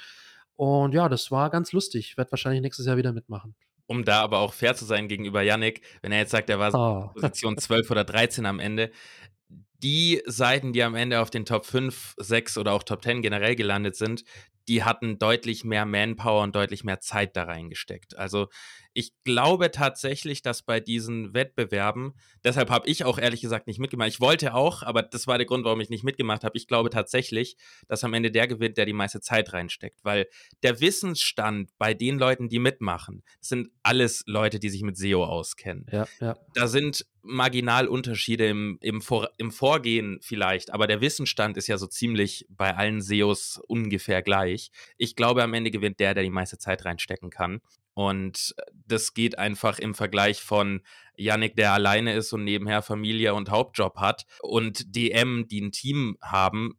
Speaker 3: Und ja, das war ganz lustig. Ich werde wahrscheinlich nächstes Jahr wieder mitmachen.
Speaker 2: Um da aber auch fair zu sein gegenüber Yannick, wenn er jetzt sagt, er war oh. Position 12 oder 13 am Ende, die Seiten, die am Ende auf den Top 5, 6 oder auch Top 10 generell gelandet sind, die hatten deutlich mehr Manpower und deutlich mehr Zeit da reingesteckt. Also Ich glaube tatsächlich, dass bei diesen Wettbewerben, deshalb habe ich auch ehrlich gesagt nicht mitgemacht. Ich wollte auch, aber das war der Grund, warum ich nicht mitgemacht habe. Ich glaube tatsächlich, dass am Ende der gewinnt, der die meiste Zeit reinsteckt, weil der Wissensstand bei den Leuten, die mitmachen, sind alles Leute, die sich mit SEO auskennen.
Speaker 3: Ja, ja.
Speaker 2: Da sind Marginalunterschiede im, im, Vor im Vorgehen vielleicht, aber der Wissensstand ist ja so ziemlich bei allen SEOs ungefähr gleich. Ich glaube, am Ende gewinnt der, der die meiste Zeit reinstecken kann. Und das geht einfach im Vergleich von Yannick, der alleine ist und nebenher Familie und Hauptjob hat, und DM, die ein Team haben.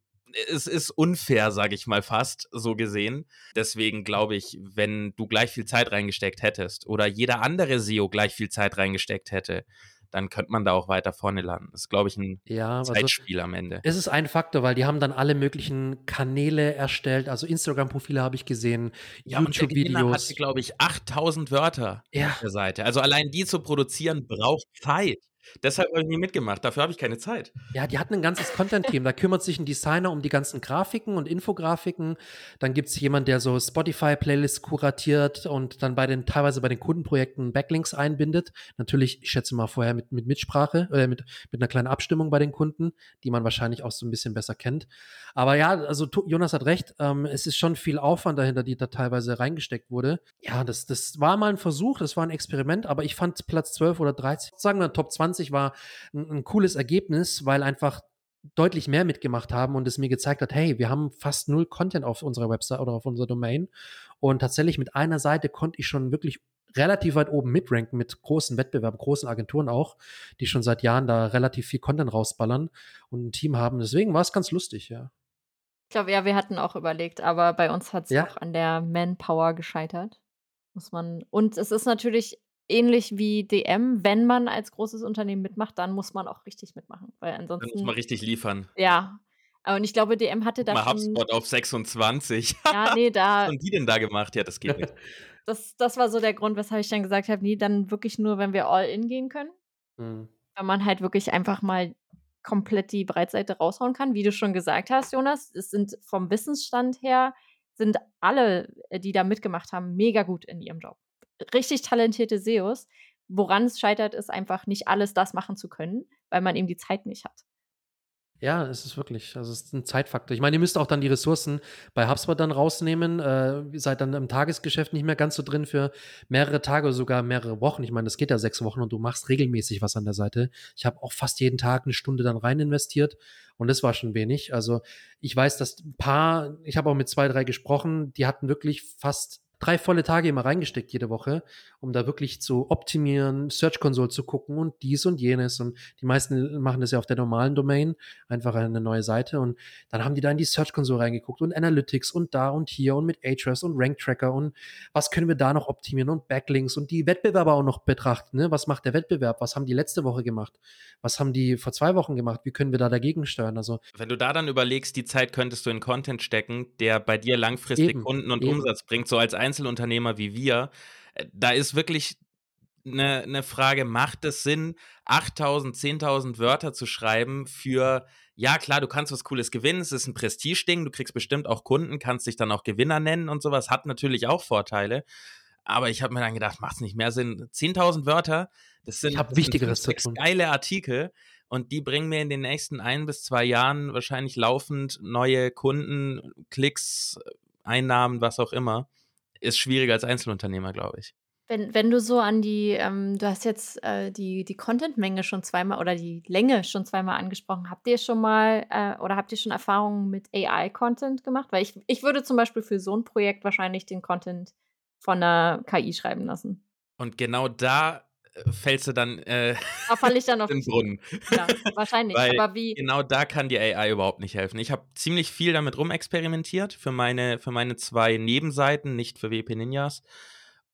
Speaker 2: Es ist unfair, sage ich mal fast, so gesehen. Deswegen glaube ich, wenn du gleich viel Zeit reingesteckt hättest oder jeder andere SEO gleich viel Zeit reingesteckt hätte, dann könnte man da auch weiter vorne landen. Das ist, glaube ich, ein ja, Zeitspiel also, am Ende.
Speaker 3: Es ist ein Faktor, weil die haben dann alle möglichen Kanäle erstellt. Also Instagram-Profile habe ich gesehen,
Speaker 2: ja, YouTube-Videos. hat, glaube ich, 8000 Wörter ja. auf der Seite. Also allein die zu produzieren braucht Zeit. Deshalb habe ich nie mitgemacht. Dafür habe ich keine Zeit.
Speaker 3: Ja, die hatten ein ganzes Content-Team. Da kümmert sich ein Designer um die ganzen Grafiken und Infografiken. Dann gibt es jemanden, der so Spotify-Playlists kuratiert und dann bei den, teilweise bei den Kundenprojekten Backlinks einbindet. Natürlich, ich schätze mal vorher mit, mit Mitsprache, äh, mit, mit einer kleinen Abstimmung bei den Kunden, die man wahrscheinlich auch so ein bisschen besser kennt. Aber ja, also Jonas hat recht. Ähm, es ist schon viel Aufwand dahinter, die da teilweise reingesteckt wurde. Ja, das, das war mal ein Versuch, das war ein Experiment, aber ich fand Platz 12 oder 13, sagen wir Top 20 20 war ein, ein cooles Ergebnis, weil einfach deutlich mehr mitgemacht haben und es mir gezeigt hat, hey, wir haben fast null Content auf unserer Website oder auf unserer Domain. Und tatsächlich mit einer Seite konnte ich schon wirklich relativ weit oben mitranken mit großen Wettbewerben, großen Agenturen auch, die schon seit Jahren da relativ viel Content rausballern und ein Team haben. Deswegen war es ganz lustig, ja.
Speaker 1: Ich glaube, ja, wir hatten auch überlegt, aber bei uns hat es ja. auch an der Manpower gescheitert. Muss man. Und es ist natürlich ähnlich wie DM, wenn man als großes Unternehmen mitmacht, dann muss man auch richtig mitmachen, weil ansonsten
Speaker 2: Dann muss man richtig liefern.
Speaker 1: Ja. Und ich glaube, DM hatte da
Speaker 2: Mal HubSpot auf 26.
Speaker 1: Ja, nee, da
Speaker 2: Was haben die denn da gemacht? Ja, das geht nicht.
Speaker 1: Das, das war so der Grund, weshalb ich dann gesagt habe, nee, dann wirklich nur, wenn wir all in gehen können. Mhm. Wenn man halt wirklich einfach mal komplett die Breitseite raushauen kann. Wie du schon gesagt hast, Jonas, es sind vom Wissensstand her, sind alle, äh, die da mitgemacht haben, mega gut in ihrem Job richtig talentierte SEOs. Woran es scheitert, ist einfach nicht alles das machen zu können, weil man eben die Zeit nicht hat.
Speaker 3: Ja, es ist wirklich, also es ist ein Zeitfaktor. Ich meine, ihr müsst auch dann die Ressourcen bei HubSpot dann rausnehmen. Äh, ihr seid dann im Tagesgeschäft nicht mehr ganz so drin für mehrere Tage oder sogar mehrere Wochen. Ich meine, das geht ja sechs Wochen und du machst regelmäßig was an der Seite. Ich habe auch fast jeden Tag eine Stunde dann rein investiert und das war schon wenig. Also ich weiß, dass ein paar, ich habe auch mit zwei, drei gesprochen, die hatten wirklich fast drei volle Tage immer reingesteckt jede Woche, um da wirklich zu optimieren, Search Console zu gucken und dies und jenes. Und die meisten machen das ja auf der normalen Domain, einfach eine neue Seite. Und dann haben die da in die Search Console reingeguckt und Analytics und da und hier und mit Ahrefs und Rank Tracker und was können wir da noch optimieren und Backlinks und die Wettbewerber auch noch betrachten. Ne? Was macht der Wettbewerb? Was haben die letzte Woche gemacht? Was haben die vor zwei Wochen gemacht? Wie können wir da dagegen steuern? Also,
Speaker 2: wenn du da dann überlegst, die Zeit könntest du in Content stecken, der bei dir langfristig eben, Kunden und eben. Umsatz bringt, so als Einzelunternehmer wie wir, äh, da ist wirklich eine, eine Frage, macht es Sinn, 8000, 10.000 Wörter zu schreiben für, ja klar, du kannst was Cooles gewinnen, es ist ein Prestigeding, du kriegst bestimmt auch Kunden, kannst dich dann auch Gewinner nennen und sowas, hat natürlich auch Vorteile. Aber ich habe mir dann gedacht, macht es nicht mehr Sinn? 10.000 Wörter, das sind,
Speaker 3: ich das Wichtigeres
Speaker 2: sind zu geile Artikel und die bringen mir in den nächsten ein bis zwei Jahren wahrscheinlich laufend neue Kunden, Klicks, Einnahmen, was auch immer ist schwieriger als Einzelunternehmer, glaube ich.
Speaker 1: Wenn, wenn du so an die, ähm, du hast jetzt äh, die, die Content-Menge schon zweimal oder die Länge schon zweimal angesprochen. Habt ihr schon mal äh, oder habt ihr schon Erfahrungen mit AI-Content gemacht? Weil ich, ich würde zum Beispiel für so ein Projekt wahrscheinlich den Content von einer KI schreiben lassen.
Speaker 2: Und genau da fällst du dann äh,
Speaker 1: da falle ich dann auf
Speaker 2: den Brunnen.
Speaker 1: Ja, wahrscheinlich.
Speaker 2: Weil
Speaker 1: aber wie?
Speaker 2: Genau da kann die AI überhaupt nicht helfen. Ich habe ziemlich viel damit rumexperimentiert für meine, für meine zwei Nebenseiten, nicht für WP Ninjas.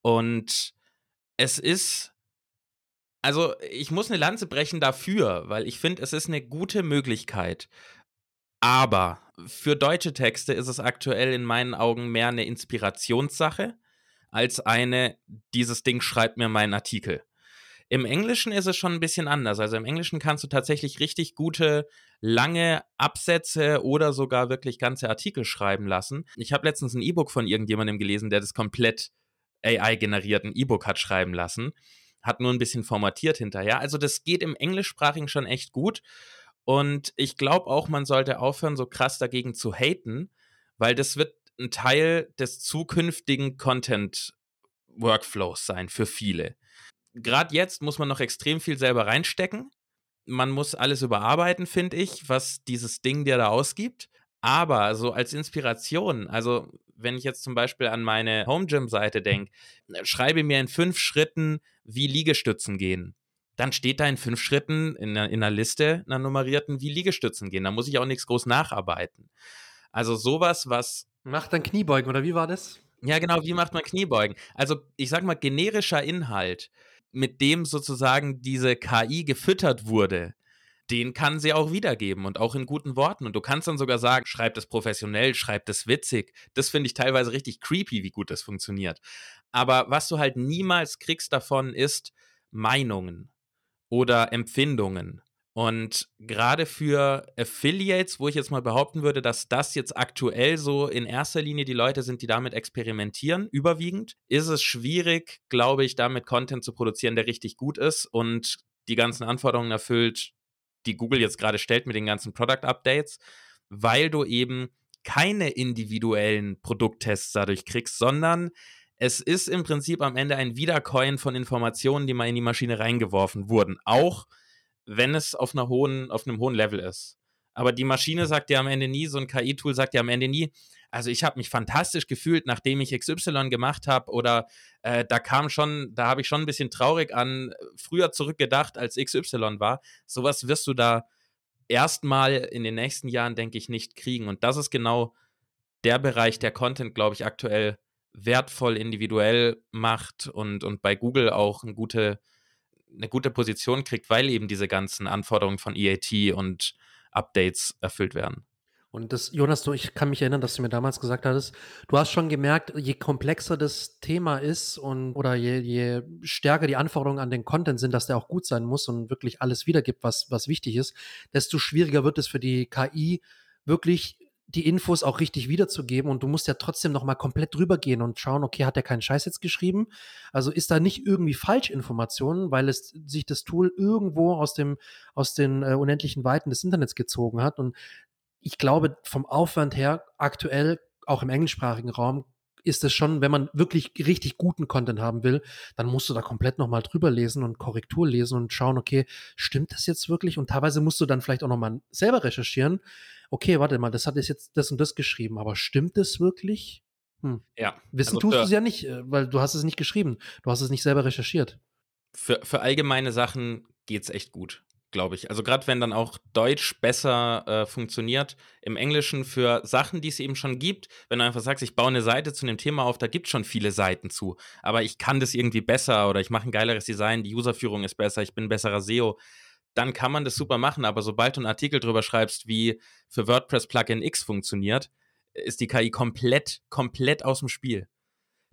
Speaker 2: Und es ist. Also, ich muss eine Lanze brechen dafür, weil ich finde, es ist eine gute Möglichkeit. Aber für deutsche Texte ist es aktuell in meinen Augen mehr eine Inspirationssache als eine, dieses Ding schreibt mir meinen Artikel. Im Englischen ist es schon ein bisschen anders. Also im Englischen kannst du tatsächlich richtig gute, lange Absätze oder sogar wirklich ganze Artikel schreiben lassen. Ich habe letztens ein E-Book von irgendjemandem gelesen, der das komplett AI-generierten E-Book hat schreiben lassen. Hat nur ein bisschen formatiert hinterher. Also das geht im Englischsprachigen schon echt gut. Und ich glaube auch, man sollte aufhören, so krass dagegen zu haten, weil das wird ein Teil des zukünftigen Content-Workflows sein für viele. Gerade jetzt muss man noch extrem viel selber reinstecken. Man muss alles überarbeiten, finde ich, was dieses Ding dir da ausgibt. Aber so als Inspiration, also wenn ich jetzt zum Beispiel an meine Home Gym Seite denke, schreibe mir in fünf Schritten, wie Liegestützen gehen. Dann steht da in fünf Schritten in einer, in einer Liste, einer nummerierten, wie Liegestützen gehen. Da muss ich auch nichts groß nacharbeiten. Also sowas, was.
Speaker 3: Macht dann Kniebeugen, oder wie war das?
Speaker 2: Ja, genau, wie macht man Kniebeugen? Also, ich sag mal, generischer Inhalt, mit dem sozusagen diese KI gefüttert wurde, den kann sie auch wiedergeben und auch in guten Worten. Und du kannst dann sogar sagen, schreib das professionell, schreib das witzig. Das finde ich teilweise richtig creepy, wie gut das funktioniert. Aber was du halt niemals kriegst davon, ist Meinungen oder Empfindungen. Und gerade für Affiliates, wo ich jetzt mal behaupten würde, dass das jetzt aktuell so in erster Linie die Leute sind, die damit experimentieren, überwiegend, ist es schwierig, glaube ich, damit Content zu produzieren, der richtig gut ist und die ganzen Anforderungen erfüllt, die Google jetzt gerade stellt mit den ganzen Product Updates, weil du eben keine individuellen Produkttests dadurch kriegst, sondern es ist im Prinzip am Ende ein Wiedercoin von Informationen, die mal in die Maschine reingeworfen wurden, auch wenn es auf, einer hohen, auf einem hohen Level ist. Aber die Maschine sagt dir am Ende nie, so ein KI-Tool sagt dir am Ende nie, also ich habe mich fantastisch gefühlt, nachdem ich XY gemacht habe oder äh, da kam schon, da habe ich schon ein bisschen traurig an früher zurückgedacht, als XY war. Sowas wirst du da erstmal in den nächsten Jahren, denke ich, nicht kriegen. Und das ist genau der Bereich, der Content, glaube ich, aktuell wertvoll individuell macht und, und bei Google auch eine gute, eine gute Position kriegt, weil eben diese ganzen Anforderungen von EAT und Updates erfüllt werden.
Speaker 3: Und das, Jonas, du, ich kann mich erinnern, dass du mir damals gesagt hattest, du hast schon gemerkt, je komplexer das Thema ist und oder je, je stärker die Anforderungen an den Content sind, dass der auch gut sein muss und wirklich alles wiedergibt, was, was wichtig ist, desto schwieriger wird es für die KI, wirklich die Infos auch richtig wiederzugeben und du musst ja trotzdem noch mal komplett drüber gehen und schauen, okay, hat der keinen Scheiß jetzt geschrieben? Also ist da nicht irgendwie Falschinformationen, weil es sich das Tool irgendwo aus dem aus den äh, unendlichen Weiten des Internets gezogen hat und ich glaube, vom Aufwand her aktuell, auch im englischsprachigen Raum, ist es schon, wenn man wirklich richtig guten Content haben will, dann musst du da komplett nochmal drüber lesen und Korrektur lesen und schauen, okay, stimmt das jetzt wirklich? Und teilweise musst du dann vielleicht auch nochmal selber recherchieren. Okay, warte mal, das hat jetzt das und das geschrieben, aber stimmt das wirklich? Hm. Ja. Wissen also tust du es ja nicht, äh, weil du hast es nicht geschrieben. Du hast es nicht selber recherchiert.
Speaker 2: Für, für allgemeine Sachen geht es echt gut glaube ich. Also gerade wenn dann auch Deutsch besser äh, funktioniert, im Englischen für Sachen, die es eben schon gibt, wenn du einfach sagst, ich baue eine Seite zu einem Thema auf, da gibt es schon viele Seiten zu, aber ich kann das irgendwie besser oder ich mache ein geileres Design, die Userführung ist besser, ich bin ein besserer SEO, dann kann man das super machen, aber sobald du einen Artikel drüber schreibst, wie für WordPress Plugin X funktioniert, ist die KI komplett, komplett aus dem Spiel.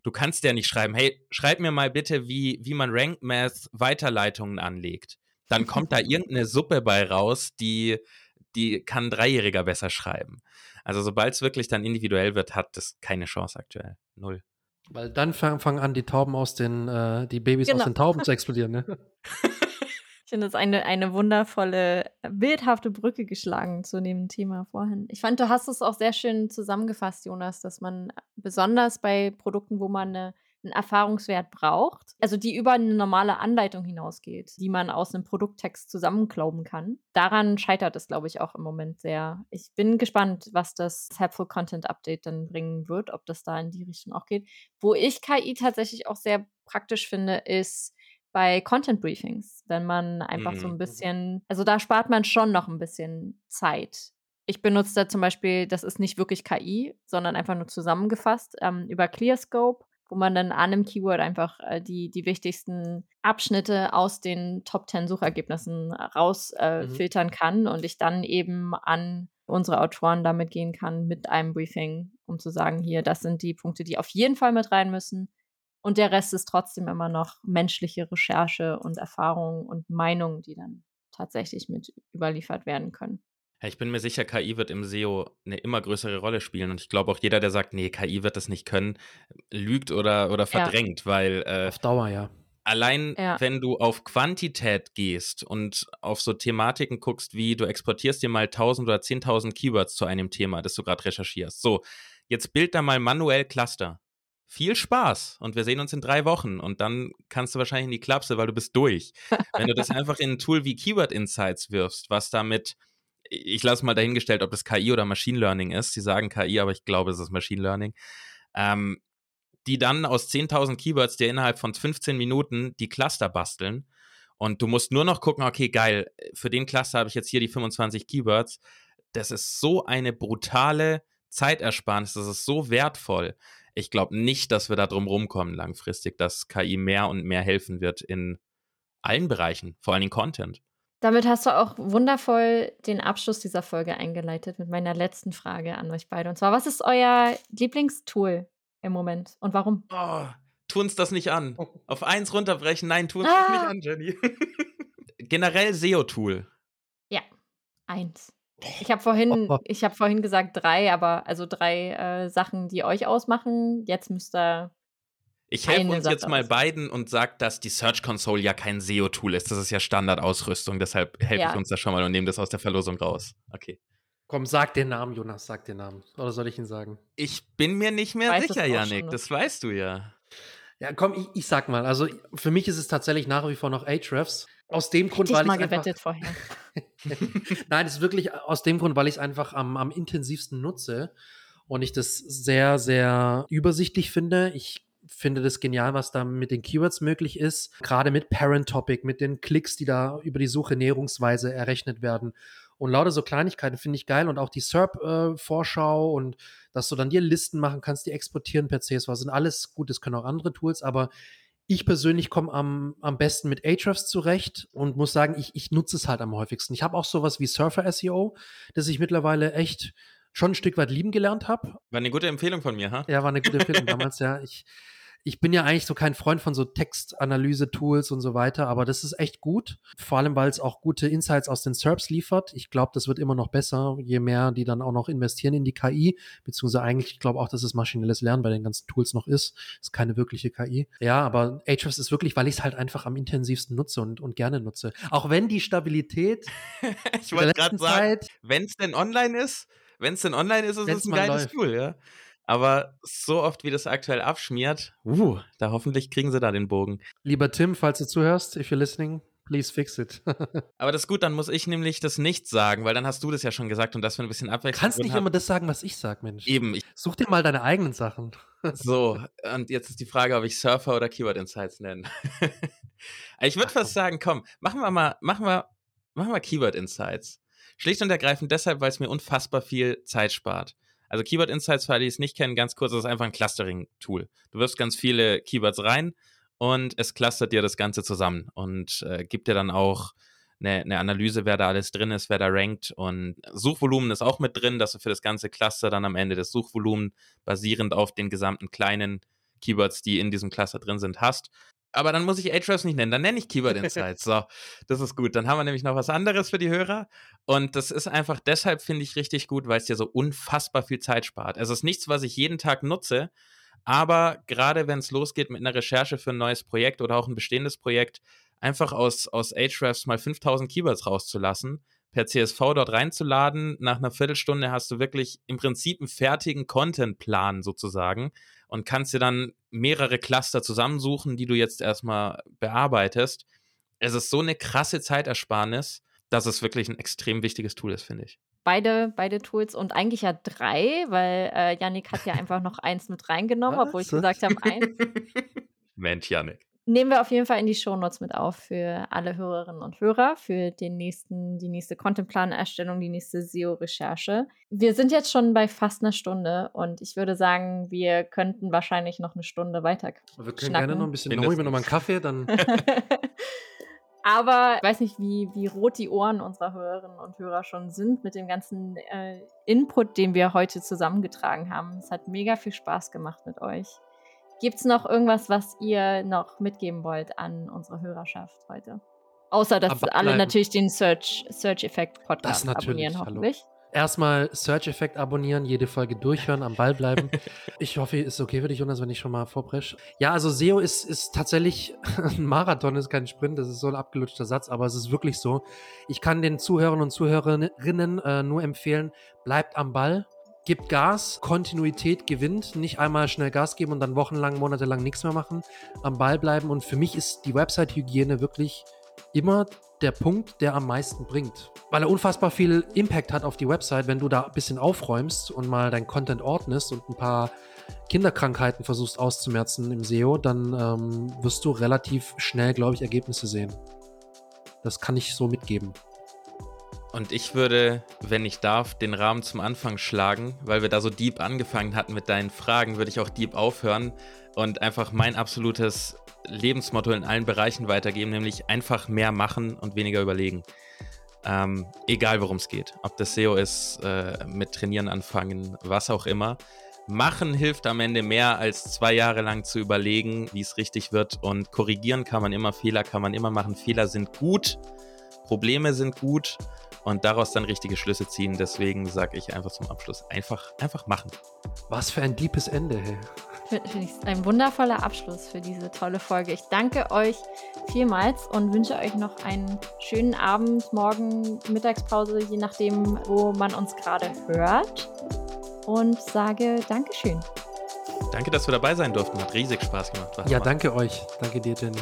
Speaker 2: Du kannst ja nicht schreiben, hey, schreib mir mal bitte, wie, wie man Rank Math Weiterleitungen anlegt dann kommt da irgendeine Suppe bei raus, die, die kann ein Dreijähriger besser schreiben. Also sobald es wirklich dann individuell wird, hat das keine Chance aktuell. Null.
Speaker 3: Weil dann fangen an, die Tauben aus den, äh, die Babys genau. aus den Tauben zu explodieren, ne?
Speaker 1: Ich finde das eine, eine wundervolle, bildhafte Brücke geschlagen zu dem Thema vorhin. Ich fand, du hast es auch sehr schön zusammengefasst, Jonas, dass man besonders bei Produkten, wo man eine einen Erfahrungswert braucht, also die über eine normale Anleitung hinausgeht, die man aus einem Produkttext zusammenklauben kann. Daran scheitert es, glaube ich, auch im Moment sehr. Ich bin gespannt, was das Helpful Content Update dann bringen wird, ob das da in die Richtung auch geht. Wo ich KI tatsächlich auch sehr praktisch finde, ist bei Content Briefings, wenn man einfach mhm. so ein bisschen, also da spart man schon noch ein bisschen Zeit. Ich benutze da zum Beispiel, das ist nicht wirklich KI, sondern einfach nur zusammengefasst ähm, über ClearScope wo man dann an einem Keyword einfach äh, die, die wichtigsten Abschnitte aus den Top 10 Suchergebnissen rausfiltern äh, mhm. kann und ich dann eben an unsere Autoren damit gehen kann mit einem Briefing, um zu sagen, hier, das sind die Punkte, die auf jeden Fall mit rein müssen. Und der Rest ist trotzdem immer noch menschliche Recherche und Erfahrung und Meinung, die dann tatsächlich mit überliefert werden können.
Speaker 2: ich bin mir sicher, KI wird im SEO eine immer größere Rolle spielen. Und ich glaube auch jeder, der sagt, nee, KI wird das nicht können, lügt oder, oder verdrängt, ja. weil.
Speaker 3: Äh, Auf Dauer, ja.
Speaker 2: Allein, ja. wenn du auf Quantität gehst und auf so Thematiken guckst, wie du exportierst dir mal 1000 oder 10.000 Keywords zu einem Thema, das du gerade recherchierst. So, jetzt bild da mal manuell Cluster. Viel Spaß und wir sehen uns in drei Wochen und dann kannst du wahrscheinlich in die Klapse, weil du bist durch. wenn du das einfach in ein Tool wie Keyword Insights wirfst, was damit, ich lasse mal dahingestellt, ob das KI oder Machine Learning ist. Sie sagen KI, aber ich glaube, es ist Machine Learning. Ähm, die dann aus 10.000 Keywords dir innerhalb von 15 Minuten die Cluster basteln. Und du musst nur noch gucken, okay, geil, für den Cluster habe ich jetzt hier die 25 Keywords. Das ist so eine brutale Zeitersparnis, das ist so wertvoll. Ich glaube nicht, dass wir da drum rumkommen langfristig, dass KI mehr und mehr helfen wird in allen Bereichen, vor allem in Content.
Speaker 1: Damit hast du auch wundervoll den Abschluss dieser Folge eingeleitet mit meiner letzten Frage an euch beide. Und zwar, was ist euer Lieblingstool im Moment. Und warum?
Speaker 2: Oh, tu uns das nicht an. Auf eins runterbrechen. Nein, tu uns ah. das nicht an, Jenny. Generell SEO-Tool.
Speaker 1: Ja, eins. Ich habe vorhin, ich hab vorhin gesagt drei, aber also drei äh, Sachen, die euch ausmachen. Jetzt müsst ihr.
Speaker 2: Ich helfe uns jetzt mal beiden und sage, dass die Search Console ja kein SEO-Tool ist. Das ist ja Standardausrüstung. Deshalb helfe ja. ich uns da schon mal und nehme das aus der Verlosung raus. Okay.
Speaker 3: Komm, sag den Namen, Jonas, sag den Namen. Oder soll ich ihn sagen?
Speaker 2: Ich bin mir nicht mehr Weiß sicher, Janik. Das weißt du ja.
Speaker 3: Ja, komm, ich, ich, sag mal. Also für mich ist es tatsächlich nach wie vor noch Ahrefs. Aus dem Grund,
Speaker 1: Hätte
Speaker 3: weil
Speaker 1: ich mal gewettet vorher.
Speaker 3: Nein, es ist wirklich aus dem Grund, weil ich es einfach am, am intensivsten nutze und ich das sehr, sehr übersichtlich finde. Ich finde das genial, was da mit den Keywords möglich ist. Gerade mit Parent Topic, mit den Klicks, die da über die Suche näherungsweise errechnet werden und lauter so Kleinigkeiten finde ich geil und auch die SERP-Vorschau äh, und dass du dann dir Listen machen kannst, die exportieren per CSV, sind alles gut, das können auch andere Tools, aber ich persönlich komme am, am besten mit Ahrefs zurecht und muss sagen, ich, ich nutze es halt am häufigsten. Ich habe auch sowas wie Surfer SEO, das ich mittlerweile echt schon ein Stück weit lieben gelernt habe.
Speaker 2: War eine gute Empfehlung von mir, ha?
Speaker 3: Ja, war eine gute Empfehlung damals, ja. Ich, ich bin ja eigentlich so kein Freund von so Textanalyse-Tools und so weiter, aber das ist echt gut. Vor allem, weil es auch gute Insights aus den SERPs liefert. Ich glaube, das wird immer noch besser, je mehr die dann auch noch investieren in die KI, beziehungsweise eigentlich, ich glaube auch, dass es maschinelles Lernen bei den ganzen Tools noch ist. Ist keine wirkliche KI. Ja, aber Ahrefs ist wirklich, weil ich es halt einfach am intensivsten nutze und, und gerne nutze. Auch wenn die Stabilität.
Speaker 2: ich wollte gerade sagen, wenn es denn online ist, wenn es denn online ist, ist es ein geiles läuft. Tool, ja. Aber so oft, wie das aktuell abschmiert, uh, da hoffentlich kriegen sie da den Bogen.
Speaker 3: Lieber Tim, falls du zuhörst, if you're listening, please fix it.
Speaker 2: Aber das ist gut, dann muss ich nämlich das nicht sagen, weil dann hast du das ja schon gesagt und das für ein bisschen Abwechslung.
Speaker 3: Du kannst nicht immer das sagen, was ich sag, Mensch.
Speaker 2: Eben.
Speaker 3: Such dir mal deine eigenen Sachen.
Speaker 2: so, und jetzt ist die Frage, ob ich Surfer oder Keyword Insights nenne. ich würde fast sagen, komm, machen wir mal, machen wir, machen wir Keyword Insights. Schlicht und ergreifend deshalb, weil es mir unfassbar viel Zeit spart. Also Keyword Insights, für alle, die es nicht kennen, ganz kurz, das ist einfach ein Clustering-Tool. Du wirfst ganz viele Keywords rein und es clustert dir das Ganze zusammen und äh, gibt dir dann auch eine, eine, Analyse, wer da alles drin ist, wer da rankt und Suchvolumen ist auch mit drin, dass du für das ganze Cluster dann am Ende das Suchvolumen basierend auf den gesamten kleinen Keywords, die in diesem Cluster drin sind, hast aber dann muss ich Ahrefs nicht nennen, dann nenne ich Keyword Insights. So, das ist gut. Dann haben wir nämlich noch was anderes für die Hörer. Und das ist einfach deshalb, finde ich, richtig gut, weil es dir so unfassbar viel Zeit spart. Es ist nichts, was ich jeden Tag nutze, aber gerade wenn es losgeht mit einer Recherche für ein neues Projekt oder auch ein bestehendes Projekt, einfach aus, aus Ahrefs mal 5000 Keywords rauszulassen, per CSV dort reinzuladen. Nach einer Viertelstunde hast du wirklich im Prinzip einen fertigen Contentplan sozusagen und kannst dir dann mehrere Cluster zusammensuchen, die du jetzt erstmal bearbeitest. Es ist so eine krasse Zeitersparnis, dass es wirklich ein extrem wichtiges Tool ist, finde ich.
Speaker 1: Beide, beide Tools und eigentlich ja drei, weil äh, Yannick hat ja einfach noch eins mit reingenommen, Was? obwohl ich gesagt habe eins.
Speaker 2: Mensch, Yannick
Speaker 1: nehmen wir auf jeden Fall in die Shownotes mit auf für alle Hörerinnen und Hörer, für den nächsten, die nächste Contentplanerstellung, die nächste SEO-Recherche. Wir sind jetzt schon bei fast einer Stunde und ich würde sagen, wir könnten wahrscheinlich noch eine Stunde weiter.
Speaker 3: Wir können schnacken. gerne noch ein bisschen, dann hol ich mir noch mal einen Kaffee, dann.
Speaker 1: Aber ich weiß nicht, wie, wie rot die Ohren unserer Hörerinnen und Hörer schon sind mit dem ganzen äh, Input, den wir heute zusammengetragen haben. Es hat mega viel Spaß gemacht mit euch. Gibt es noch irgendwas, was ihr noch mitgeben wollt an unsere Hörerschaft heute? Außer, dass alle natürlich den Search, Search Effect Podcast abonnieren, hoffentlich.
Speaker 3: Hallo. Erstmal Search Effect abonnieren, jede Folge durchhören, am Ball bleiben. ich hoffe, ist okay für dich, Jonas, wenn ich schon mal vorpresche. Ja, also SEO ist, ist tatsächlich ein Marathon, ist kein Sprint, das ist so ein abgelutschter Satz, aber es ist wirklich so. Ich kann den Zuhörern und Zuhörerinnen äh, nur empfehlen, bleibt am Ball, gibt Gas, Kontinuität gewinnt, nicht einmal schnell Gas geben und dann wochenlang, monatelang nichts mehr machen, am Ball bleiben. Und für mich ist die Website-Hygiene wirklich immer der Punkt, der am meisten bringt. Weil er unfassbar viel Impact hat auf die Website, wenn du da ein bisschen aufräumst und mal dein Content ordnest und ein paar Kinderkrankheiten versuchst auszumerzen im SEO, dann ähm, wirst du relativ schnell, glaube ich, Ergebnisse sehen. Das kann ich so mitgeben.
Speaker 2: Und ich würde, wenn ich darf, den Rahmen zum Anfang schlagen, weil wir da so deep angefangen hatten mit deinen Fragen, würde ich auch deep aufhören und einfach mein absolutes Lebensmotto in allen Bereichen weitergeben, nämlich einfach mehr machen und weniger überlegen. Ähm, egal worum es geht. Ob das SEO ist, äh, mit Trainieren anfangen, was auch immer. Machen hilft am Ende mehr als zwei Jahre lang zu überlegen, wie es richtig wird. Und korrigieren kann man immer, Fehler kann man immer machen. Fehler sind gut, Probleme sind gut und daraus dann richtige Schlüsse ziehen. Deswegen sage ich einfach zum Abschluss, einfach, einfach machen.
Speaker 3: Was für ein deepes Ende, hey.
Speaker 1: Finde ich ein wundervoller Abschluss für diese tolle Folge. Ich danke euch vielmals und wünsche euch noch einen schönen Abend, morgen, Mittagspause, je nachdem, wo man uns gerade hört. Und sage Dankeschön.
Speaker 2: Danke, dass wir dabei sein durften. Hat riesig Spaß gemacht.
Speaker 3: ja, danke euch. Danke dir, Jenny.